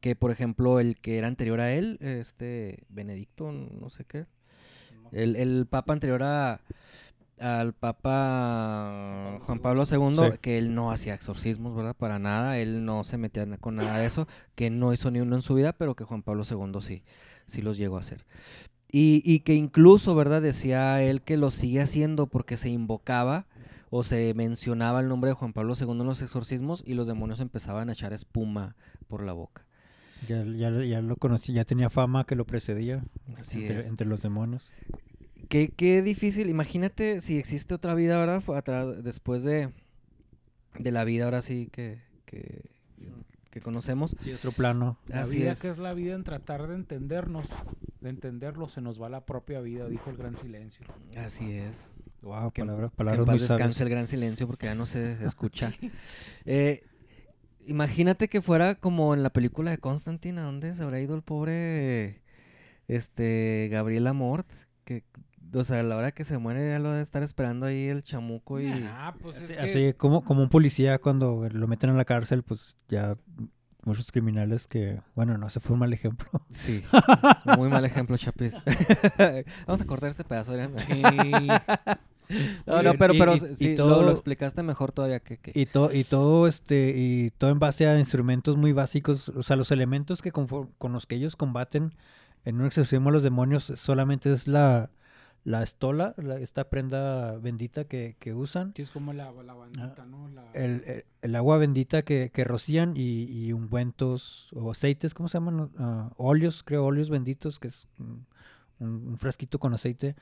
Speaker 2: Que por ejemplo el que era anterior a él, este Benedicto, no sé qué, el, el papa anterior a, al papa Juan Pablo II,
Speaker 3: Sí.
Speaker 2: que él no hacía exorcismos, ¿verdad? Para nada, él no se metía con nada de eso, que no hizo ni uno en su vida, pero que Juan Pablo II sí, sí los llegó a hacer. Y, y que incluso, ¿verdad? Decía él que lo sigue haciendo porque se invocaba o se mencionaba el nombre de Juan Pablo II en los exorcismos y los demonios empezaban a echar espuma por la boca.
Speaker 3: Ya, ya, ya lo conocí, ya tenía fama que lo precedía
Speaker 2: Así
Speaker 3: entre,
Speaker 2: es.
Speaker 3: entre los demonios.
Speaker 2: Qué, qué difícil. Imagínate si existe otra vida, atra- después de, de la vida ahora sí que, que, que conocemos.
Speaker 3: Sí, otro plano.
Speaker 1: La
Speaker 2: Así
Speaker 1: vida
Speaker 2: es.
Speaker 1: que es la vida en tratar de entendernos, de entenderlo, se nos va la propia vida, dijo el gran silencio.
Speaker 2: Así es.
Speaker 3: Wow,
Speaker 2: Que,
Speaker 3: palabra-
Speaker 2: que
Speaker 3: palabras
Speaker 2: en
Speaker 3: muy
Speaker 2: paz descanse el gran silencio porque ya no se escucha. Eh, imagínate que fuera como en la película de Constantine, ¿a dónde se habrá ido el pobre este Gabriel Amort? Que, o sea, a la hora que se muere ya lo debe estar esperando ahí el chamuco y...
Speaker 1: Nah, pues es
Speaker 3: Así,
Speaker 1: que-
Speaker 3: así como, como un policía cuando lo meten a la cárcel, pues ya muchos criminales que, bueno, no se fue un mal ejemplo.
Speaker 2: Sí, muy mal ejemplo, Chapis. Vamos a cortar este pedazo, Adrián.
Speaker 1: Sí.
Speaker 2: No, no, pero, pero
Speaker 3: y-
Speaker 2: sí,
Speaker 3: y
Speaker 2: sí, lo-
Speaker 3: todo-
Speaker 2: lo, explicaste mejor todavía que... que-
Speaker 3: Y, to- y todo este y todo en base a instrumentos muy básicos, o sea, los elementos que confor- con los que ellos combaten en un exorcismo a los demonios solamente es la la estola, la- esta prenda bendita que, que usan,
Speaker 1: Sí, es como la, la bandita, ¿no? La-
Speaker 3: el, el- el agua bendita que, que rocían y, y ungüentos o aceites, ¿cómo se llaman? Ah, óleos, creo, óleos benditos, que es un frasquito con aceite.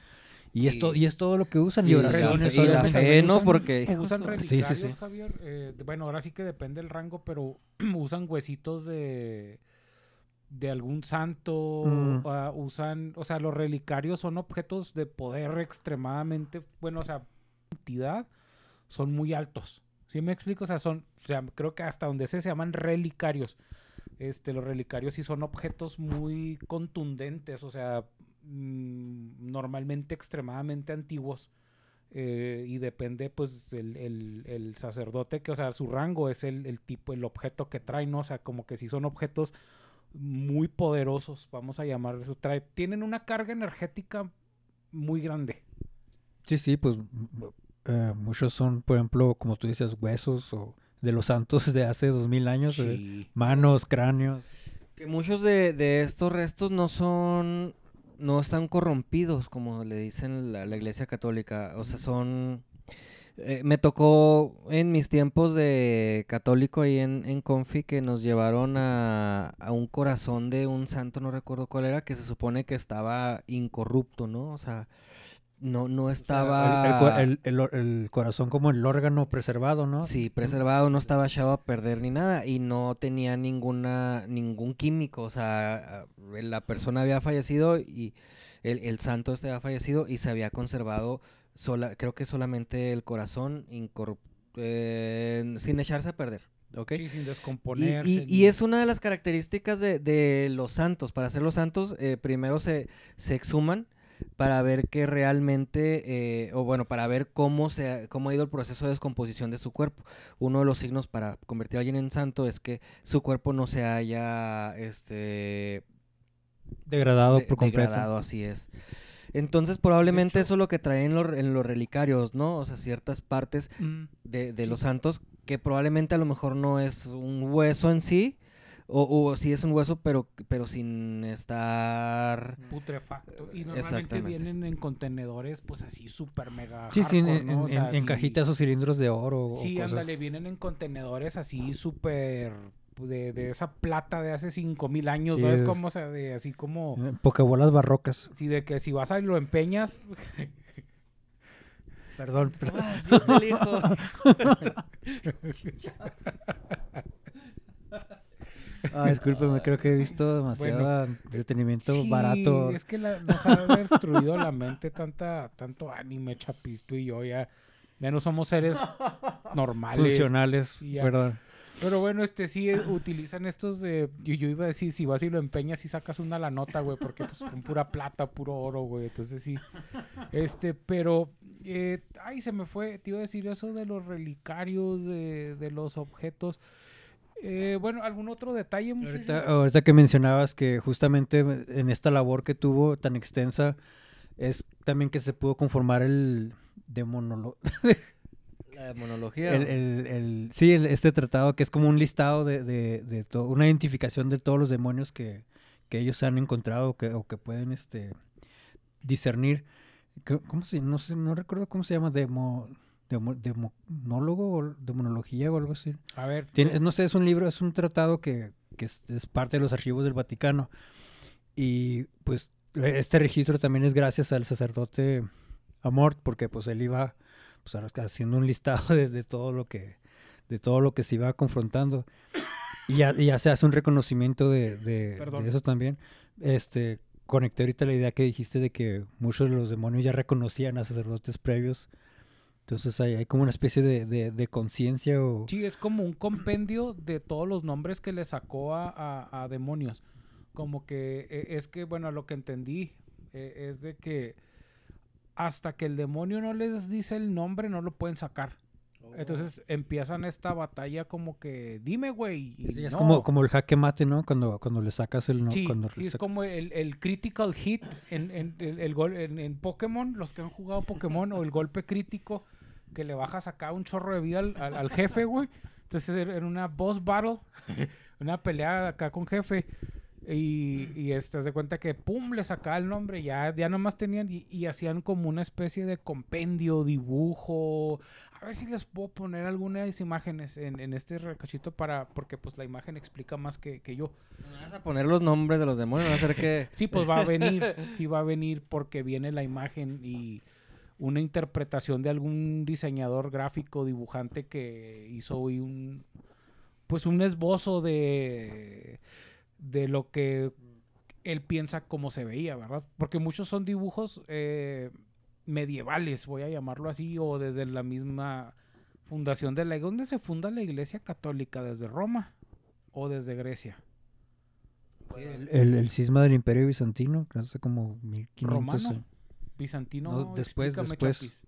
Speaker 3: Y, es to-
Speaker 2: Y-
Speaker 3: es todo lo que usan.
Speaker 2: Sí,
Speaker 3: y oraciones.
Speaker 2: y la fe, ¿no?
Speaker 1: usan-
Speaker 2: Porque,
Speaker 1: usan
Speaker 2: no.
Speaker 3: Sí, sí,
Speaker 1: relicarios,
Speaker 3: sí.
Speaker 1: Javier. eh, bueno, ahora sí que depende del rango, pero usan huesitos de de algún santo,
Speaker 3: Mm.
Speaker 1: ah, usan, o sea, los relicarios son objetos de poder extremadamente, bueno, o sea, entidad, son muy altos. ¿Sí me explico? O sea, son, o sea, creo que hasta donde sé se llaman relicarios. Este, los relicarios sí son objetos muy contundentes, o sea, mm, normalmente extremadamente antiguos. eh, y depende, pues, el, el- el sacerdote, que, o sea, su rango es el, el tipo, el objeto que trae, ¿no? O sea, como que si son objetos muy poderosos, vamos a llamarlos. Trae, tienen una carga energética muy grande.
Speaker 3: Sí, sí, pues eh, muchos son, por ejemplo, como tú dices, huesos o de los santos de hace dos mil años, eh, manos, cráneos.
Speaker 2: Que muchos de, de estos restos no son, no están corrompidos, como le dicen la, la iglesia católica. O sea, son... eh, me tocó en mis tiempos de católico ahí en, en Confi que nos llevaron a, a un corazón de un santo, no recuerdo cuál era, que se supone que estaba incorrupto, ¿no? O sea, no, no
Speaker 3: O sea,
Speaker 2: estaba...
Speaker 3: el, el el- el or- el corazón como el órgano preservado, ¿no?
Speaker 2: Sí, preservado, no estaba echado a perder ni nada y no tenía ninguna ningún químico, o sea, la persona había fallecido y el, el santo este había fallecido y se había conservado sola, creo que solamente el corazón eh, sin echarse a perder, ¿ok?
Speaker 1: Sí, sin
Speaker 2: Y,
Speaker 1: descomponerse.
Speaker 2: y- y es una de las características de, de los santos. Para ser los santos, eh, primero se, se exhuman para ver que realmente, eh, o bueno, para ver cómo, se ha, cómo ha ido el proceso de descomposición de su cuerpo. Uno de los signos para convertir a alguien en santo es que su cuerpo no se haya este,
Speaker 3: Degradado
Speaker 2: de-
Speaker 3: por completo.
Speaker 2: degradado, así es. Entonces, probablemente eso es lo que traen los, en los relicarios, ¿no? O sea, ciertas partes
Speaker 1: Mm,
Speaker 2: de, de
Speaker 1: Sí.
Speaker 2: los santos que probablemente a lo mejor no es un hueso en sí, o, o sí es un hueso, pero, pero sin estar...
Speaker 1: putrefacto. Y normalmente
Speaker 2: Exactamente.
Speaker 1: vienen en contenedores, pues así súper mega.
Speaker 3: Sí, sí, en,
Speaker 1: hardcore, ¿no?
Speaker 3: en-
Speaker 1: O sea,
Speaker 3: en- en
Speaker 1: sí-
Speaker 3: cajitas o cilindros de oro. o
Speaker 1: Sí,
Speaker 3: cosas.
Speaker 1: ándale, vienen en contenedores así súper. De, de esa plata de hace 5000 años,
Speaker 3: Sí,
Speaker 1: ¿sabes
Speaker 3: es-
Speaker 1: cómo? O sea, de así como.
Speaker 3: Eh, Pokebolas barrocas.
Speaker 1: Sí, de que si vas a y lo empeñas.
Speaker 3: Perdón.
Speaker 2: ¡Ah, sí, te elijo!
Speaker 3: Ah, discúlpeme, creo que he visto demasiado entretenimiento
Speaker 1: Sí,
Speaker 3: barato.
Speaker 1: Es que la- nos ha destruido la mente tanta, tanto anime, Chapisto y yo ya. Ya no somos seres normales.
Speaker 3: Funcionales, perdón.
Speaker 1: Pero bueno, este sí eh, utilizan estos de. Yo, yo iba a decir, si vas y lo empeñas y sacas una la nota, güey, porque pues con pura plata, puro oro, güey. Entonces sí. Este, pero. eh, ay, se me fue. Te iba a decir eso de los relicarios, de, de los objetos. Eh, bueno, ¿algún otro detalle, muchachos?
Speaker 3: Ahorita, ahorita que mencionabas que justamente en esta labor que tuvo tan extensa es también que se pudo conformar el demonolo
Speaker 2: La monología.
Speaker 3: el, el- el- sí, el- este tratado que es como un listado de, de, de to- una identificación de todos los demonios que, que ellos han encontrado que, o que pueden este discernir. ¿Cómo- ¿Cómo se no sé, no recuerdo cómo se llama demo- demonólogo o demonología o algo así.
Speaker 1: A ver,
Speaker 3: Tiene- no sé, es un libro, es un tratado que, que es, es parte de los archivos del Vaticano. Y pues e- este registro también es gracias al sacerdote Amort, porque pues él iba pues, haciendo un listado de, de todo lo que de todo lo que se iba confrontando. Y ya, y ya se hace un reconocimiento de, de- de
Speaker 1: Perdón.
Speaker 3: eso también. Este, conecté ahorita la idea que dijiste de que muchos de los demonios ya reconocían a sacerdotes previos. Entonces hay, hay como una especie de, de- de conciencia o...
Speaker 1: Sí, es como un compendio de todos los nombres que le sacó a, a- a demonios. Como que eh, es que, bueno, a lo que entendí eh, es de que hasta que el demonio no les dice el nombre, no lo pueden sacar. Entonces empiezan esta batalla como que, dime, güey.
Speaker 3: Sí, es
Speaker 1: no.
Speaker 3: como, como el jaque mate, ¿no? Cuando, cuando le sacas el... No,
Speaker 1: Sí,
Speaker 3: cuando
Speaker 1: sí, es como el, el critical hit en, en- el, el gol, en, en Pokémon, los que han jugado Pokémon, o el golpe crítico que le bajas acá un chorro de vida al, al- al jefe, güey. Entonces en en una boss battle, una pelea acá con jefe, y, y haz de cuenta que pum, le sacaba el nombre, ya, ya nomás tenían, y, y hacían como una especie de compendio, dibujo. A ver si les puedo poner algunas imágenes en, en este recachito para, porque pues la imagen explica más que, que yo.
Speaker 2: Me Vas a poner los nombres de los demonios, va a ser que...
Speaker 1: Sí, pues va a venir, sí va a venir porque viene la imagen y una interpretación de algún diseñador gráfico, dibujante que hizo hoy un, pues un esbozo de, de lo que él piensa cómo se veía, ¿verdad? Porque muchos son dibujos eh, medievales, voy a llamarlo así, o desde la misma fundación de la... ¿Dónde se funda la Iglesia Católica? ¿Desde Roma o desde Grecia?
Speaker 3: el, el, el cisma del Imperio Bizantino, que hace como 1500...
Speaker 1: Romano. Bizantino,
Speaker 3: No, después,
Speaker 1: explícame,
Speaker 3: después.
Speaker 1: Chapis.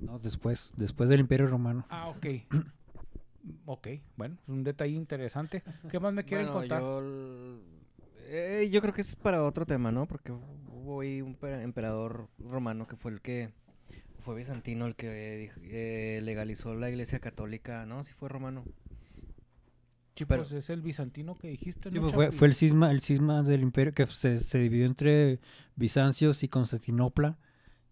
Speaker 3: No, después, después del Imperio Romano.
Speaker 1: Ah, ok. ok, bueno, es un detalle interesante. ¿Qué más me quieren
Speaker 2: Bueno,
Speaker 1: contar?
Speaker 2: Yo, eh, yo creo que es para otro tema, ¿no? Porque hubo ahí un pe- emperador romano que fue el que... Fue bizantino el que dij- eh, legalizó la iglesia católica, ¿no? Sí fue romano.
Speaker 1: Sí,
Speaker 2: pero-
Speaker 1: pues es el bizantino que dijiste,
Speaker 3: Sí,
Speaker 1: ¿no,
Speaker 3: pues fue, el cisma, el cisma del imperio que se, se dividió entre Bizancios y Constantinopla.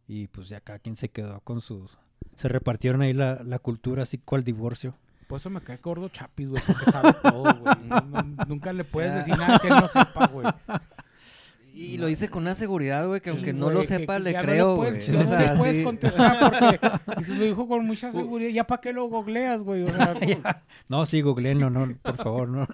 Speaker 3: Y pues ya cada quien se quedó con sus... Se repartieron ahí la, la cultura, así cual divorcio.
Speaker 1: Por eso me cae gordo Chapis, güey, porque sabe todo, güey. No- no- nunca le puedes decir nada que él no sepa, güey.
Speaker 2: Y lo dice con una seguridad, güey, que
Speaker 1: Sí,
Speaker 2: aunque no
Speaker 1: güey,
Speaker 2: lo
Speaker 1: que-
Speaker 2: sepa,
Speaker 1: que
Speaker 2: le creo,
Speaker 1: puedes,
Speaker 2: güey.
Speaker 1: ya
Speaker 2: O
Speaker 1: no
Speaker 2: sea,
Speaker 1: le puedes
Speaker 2: sí.
Speaker 1: contestar porque y se lo dijo con mucha seguridad. ¿Ya para qué lo googleas, güey? O sea,
Speaker 3: No, sí, googleenlo, no, por favor, no,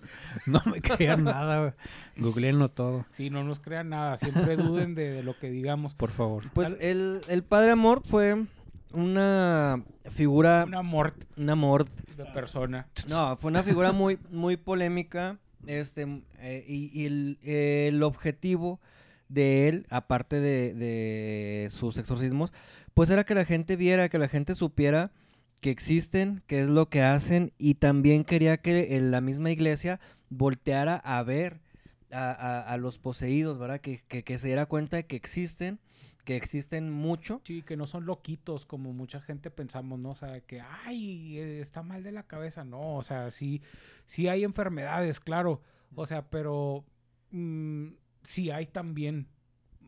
Speaker 3: no me crean nada, güey. googleenlo todo,
Speaker 1: sí, no nos crean nada. Siempre duden de, de lo que digamos.
Speaker 3: por favor.
Speaker 2: Pues el, el padre Amor fue una figura,
Speaker 1: Un amor
Speaker 2: un amor
Speaker 1: de persona.
Speaker 2: No, fue una figura muy, muy polémica. Este, eh, y el, el objetivo de él, aparte de, de sus exorcismos, pues era que la gente viera, que la gente supiera que existen, qué es lo que hacen, y también quería que en la misma iglesia volteara a ver a, a- a los poseídos, ¿verdad? Que, que, que se diera cuenta de que existen, que existen mucho.
Speaker 1: Sí, que no son loquitos como mucha gente pensamos, ¿no? O sea, que, ay, está mal de la cabeza. No, o sea, sí, sí hay enfermedades, claro. O sea, pero mm, sí hay también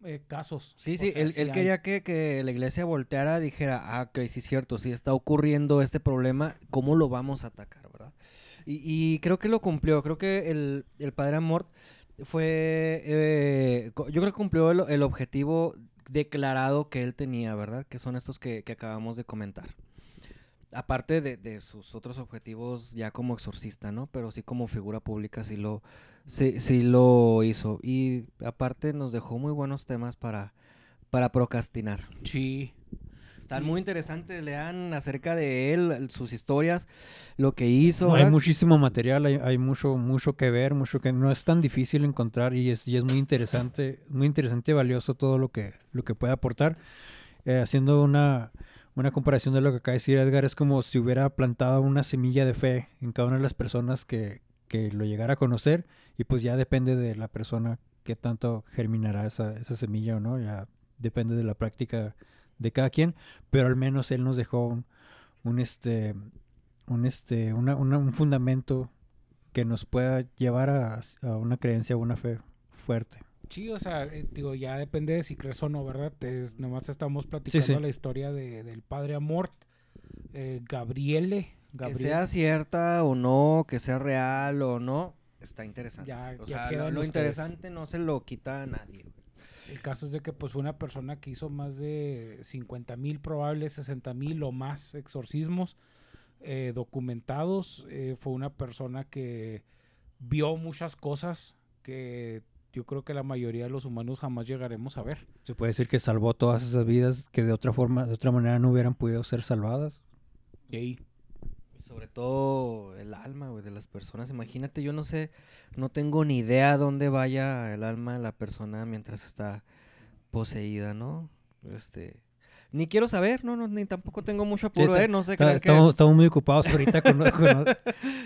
Speaker 1: eh, casos.
Speaker 2: Sí,
Speaker 1: O
Speaker 2: sí,
Speaker 1: sea,
Speaker 2: él,
Speaker 1: sí
Speaker 2: él
Speaker 1: hay.
Speaker 2: quería que, que la iglesia volteara, dijera, ah, ok, sí es cierto, sí está ocurriendo este problema, ¿cómo lo vamos a atacar, verdad? Y, y creo que lo cumplió, creo que el, el padre Amort fue, eh, yo creo que cumplió el, el objetivo declarado que él tenía, ¿verdad? Que son estos que, que acabamos de comentar. Aparte de, de sus otros objetivos ya como exorcista, ¿no? Pero sí como figura pública sí lo, sí, sí lo hizo. Y aparte nos dejó muy buenos temas para, para procrastinar.
Speaker 1: Sí.
Speaker 2: Está Están
Speaker 1: Sí.
Speaker 2: muy interesantes, lean acerca de él, sus historias, lo que hizo.
Speaker 3: No, hay muchísimo material, hay, hay mucho, mucho que ver, mucho que no es tan difícil encontrar y es, y es muy interesante, muy interesante y valioso todo lo que, lo que puede aportar. Eh, haciendo una, una comparación de lo que acaba de decir Edgar, es como si hubiera plantado una semilla de fe en cada una de las personas que, que lo llegara a conocer y pues ya depende de la persona qué tanto germinará esa, esa semilla o no, ya depende de la práctica de cada quien, pero al menos él nos dejó un, un, este un este una- una- un fundamento que nos pueda llevar a, a una creencia, a una fe fuerte.
Speaker 1: Sí, o sea, eh, digo, ya depende de si crees o no, ¿verdad? Es- nomás estamos platicando
Speaker 3: sí.
Speaker 1: la historia de, del padre Amort, eh, Gabriele.
Speaker 2: Que sea cierta o no, que sea real o no, está interesante.
Speaker 1: Ya-
Speaker 2: o
Speaker 1: ya
Speaker 2: sea, lo, interesante no se lo quita a nadie.
Speaker 1: El caso es de que pues fue una persona que hizo más de 50 mil, probables 60 mil o más exorcismos eh, documentados. Eh, fue una persona que vio muchas cosas que yo creo que la mayoría de los humanos jamás llegaremos a ver.
Speaker 3: Se puede decir que salvó todas esas vidas que de otra forma, de otra manera no hubieran podido ser salvadas.
Speaker 1: Y ahí,
Speaker 2: sobre todo el alma, güey, de las personas. Imagínate, yo no sé, no tengo ni idea dónde vaya el alma de la persona mientras está poseída, ¿no? Este, ni quiero saber, no, no, ni tampoco tengo mucho apuro, ¿eh? No sé, crean que
Speaker 3: estamos, estamos muy ocupados ahorita con, con-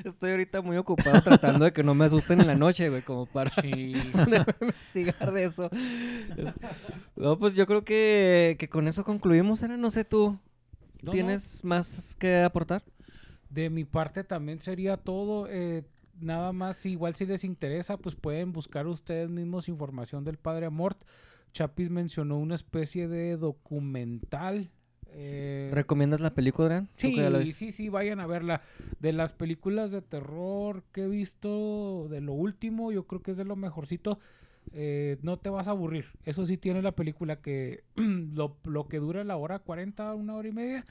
Speaker 2: estoy ahorita muy ocupado tratando de que no me asusten en la noche, güey, como para
Speaker 1: sí,
Speaker 2: investigar de eso. Es- No, pues yo creo que, que con eso concluimos, ¿eh? No sé tú,
Speaker 1: No, no,
Speaker 2: ¿tienes más que aportar?
Speaker 1: De mi parte también sería todo. eh, nada más, igual si les interesa, pues pueden buscar ustedes mismos información del padre Amort. Chapis mencionó una especie de documental. eh,
Speaker 2: ¿Recomiendas la película,
Speaker 1: Sí, sí, sí, vayan a verla. De las películas de terror que he visto, de lo último, yo creo que es de lo mejorcito. eh, no te vas a aburrir. Eso sí tiene la película que lo, lo que dura la hora 40, una hora y media,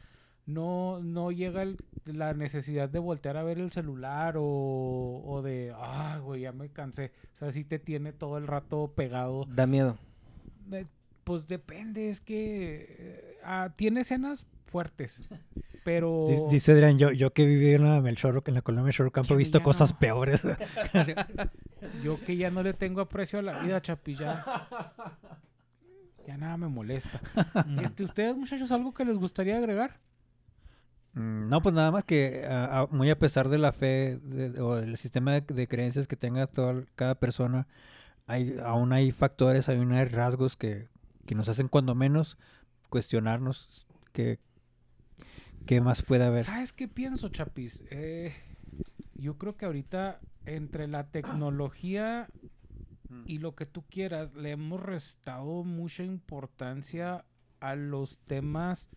Speaker 1: no, no llega el- la necesidad de voltear a ver el celular o, o de, ah, güey, ya me cansé. O sea, sí te tiene todo el rato pegado.
Speaker 2: Da miedo.
Speaker 1: Eh, Pues depende, es que eh, ah, tiene escenas fuertes, pero...
Speaker 3: Di- Dice Adrián, yo, yo que viví en la Melchor, en la colonia Melchor Campo, he visto cosas
Speaker 1: no.
Speaker 3: peores.
Speaker 1: Yo que ya no le tengo aprecio a la vida, Chapi, ya. Ya nada me molesta. Este, ¿Ustedes, muchachos, algo que les gustaría agregar?
Speaker 3: Mm, No, pues nada más que a- muy a pesar de la fe o el sistema de, de creencias que tenga toda, cada persona, hay, aún hay factores, aún hay rasgos que, que nos hacen cuando menos cuestionarnos qué, qué más puede haber.
Speaker 1: ¿Sabes qué pienso, Chapis? Eh, yo creo que ahorita entre la tecnología y lo que tú quieras, le hemos restado mucha importancia a los temas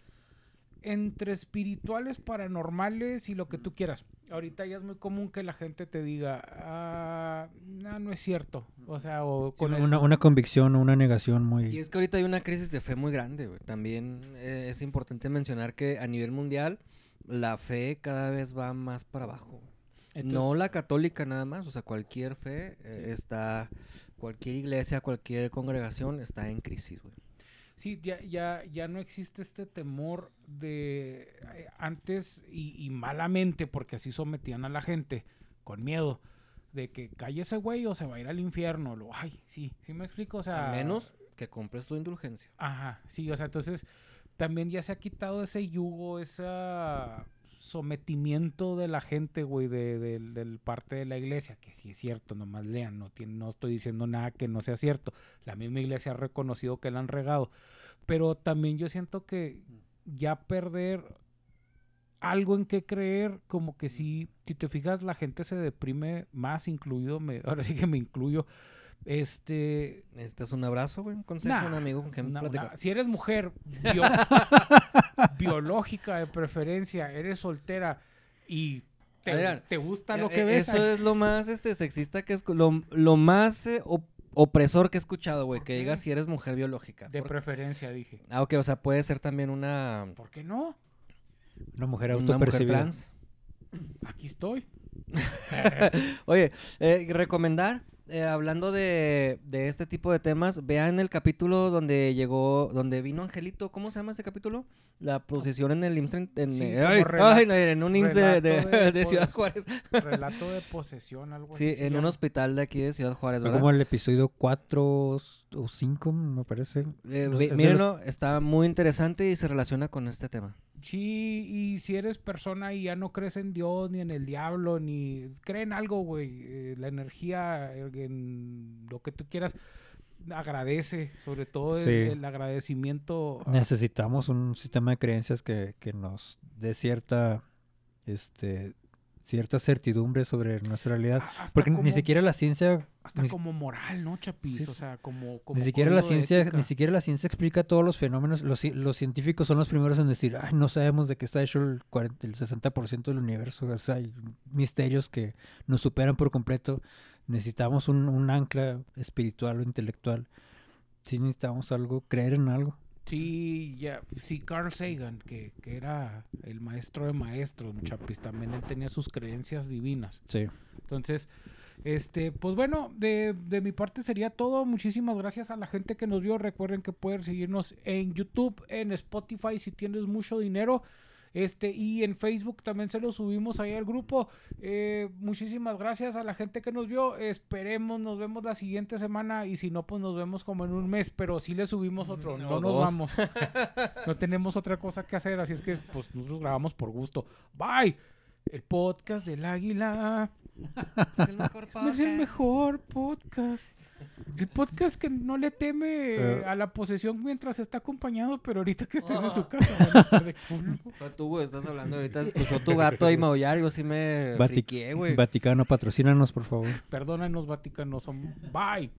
Speaker 1: entre espirituales, paranormales y lo que tú quieras. Ahorita ya es muy común que la gente te diga, ah, no, no es cierto. O sea, o
Speaker 3: Sí,
Speaker 1: con el-
Speaker 3: una, una convicción o una negación muy...
Speaker 2: Y es que ahorita hay una crisis de fe muy grande, güey. También eh, es importante mencionar que a nivel mundial la fe cada vez va más para abajo. no la católica nada más, o sea, cualquier fe eh,
Speaker 1: Sí.
Speaker 2: está, cualquier iglesia, cualquier congregación está en crisis, güey.
Speaker 1: Sí, ya, ya, ya no existe este temor de eh, antes y, y malamente, porque así sometían a la gente, con miedo, de que calle ese güey o se va a ir al infierno. Lo, ay, sí, sí me explico, o sea.
Speaker 2: a menos que compres tu indulgencia.
Speaker 1: Ajá, sí, o sea, entonces también ya se ha quitado ese yugo, ese sometimiento de la gente, güey, de, del- del parte de la iglesia, que sí es cierto, nomás lean, no, tiene, no estoy diciendo nada que no sea cierto. La misma iglesia ha reconocido que la han regado. Pero también yo siento que ya perder algo en que creer, como que si, si te fijas, la gente se deprime más, incluido, me, ahora sí que me incluyo. Este,
Speaker 2: ¿Necesitas un abrazo, güey? Un consejo,
Speaker 1: Nah,
Speaker 2: un amigo con quien
Speaker 1: una-
Speaker 2: platicar.
Speaker 1: una- si eres mujer bio- biológica de preferencia, eres soltera y te,
Speaker 2: Adrián,
Speaker 1: te gusta
Speaker 2: Eh,
Speaker 1: lo que
Speaker 2: eh,
Speaker 1: ves,
Speaker 2: Eso es lo más este, sexista que es lo, lo más eh, op- opresor que he escuchado, güey. Que
Speaker 1: ¿Por
Speaker 2: digas si eres mujer biológica.
Speaker 1: de
Speaker 2: Por-
Speaker 1: preferencia, dije.
Speaker 2: Ah, ok, o sea, puede ser también una,
Speaker 1: ¿Por qué no?
Speaker 3: Una mujer
Speaker 2: una mujer
Speaker 3: autopercibida.
Speaker 2: trans.
Speaker 1: Aquí estoy.
Speaker 2: Oye, eh, recomendar eh, hablando de, de este tipo de temas, vean el capítulo donde llegó, donde vino Angelito, ¿cómo se llama ese capítulo? La posición en el IMSS, en,
Speaker 1: Sí,
Speaker 2: eh, ay, ay, en un IMSS de, Ciudad Juárez.
Speaker 1: Relato de posesión, algo
Speaker 2: Sí,
Speaker 1: así. se
Speaker 2: en un hospital de aquí de Ciudad Juárez, ¿verdad?
Speaker 3: como el episodio 4 o 5, me parece.
Speaker 2: Eh,
Speaker 3: Los-
Speaker 2: mírenlo, está muy interesante y se relaciona con este tema.
Speaker 1: Sí, y si eres persona y ya no crees en Dios, ni en el diablo, ni cree en algo, güey, eh, la energía, en lo que tú quieras, agradece, sobre todo el-
Speaker 3: Sí.
Speaker 1: el, agradecimiento. a-
Speaker 3: Necesitamos un sistema de creencias que, que nos dé cierta, este, cierta certidumbre sobre nuestra realidad.
Speaker 1: hasta
Speaker 3: Porque
Speaker 1: como-
Speaker 3: ni siquiera la ciencia,
Speaker 1: Hasta
Speaker 3: ni,
Speaker 1: como moral, ¿no, Chapis?
Speaker 3: Sí,
Speaker 1: o sea, como... como
Speaker 3: ni siquiera la ciencia, ni siquiera la ciencia explica todos los fenómenos. Los científicos son los primeros en decir, Ay, no sabemos de qué está hecho el, 40 el 60% del universo. O sea, hay misterios que nos superan por completo. Necesitamos un, un ancla espiritual o intelectual. Sí necesitamos algo, creer en algo.
Speaker 1: Sí, ya, sí, Carl Sagan, que, que era el maestro de maestros, Chapis, también él tenía sus creencias divinas.
Speaker 3: Sí.
Speaker 1: Entonces, este, pues bueno, de, de mi parte sería todo. Muchísimas gracias a la gente que nos vio. Recuerden que pueden seguirnos en YouTube, en Spotify si tienes mucho dinero. Este, y en Facebook también se lo subimos ahí al grupo. Eh, muchísimas gracias a la gente que nos vio. Esperemos, nos vemos la siguiente semana. Y si no, pues nos vemos como en un mes. Pero sí le subimos otro. No
Speaker 2: O
Speaker 1: nos vamos. no tenemos otra cosa que hacer. Así es que, pues nosotros grabamos por gusto. Bye. El podcast del águila.
Speaker 2: Es el mejor
Speaker 1: Es el mejor podcast. El podcast que no le teme eh, a la posesión mientras está acompañado, pero ahorita que esté en su casa van a estar de culo.
Speaker 2: Tú, güey, estás hablando ahorita, escuchó tu gato ahí maullar, yo sí me
Speaker 3: Vati-
Speaker 2: friqué, güey.
Speaker 3: Vaticano, patrocínanos, por favor.
Speaker 1: Perdónanos, Vaticano. son- Bye.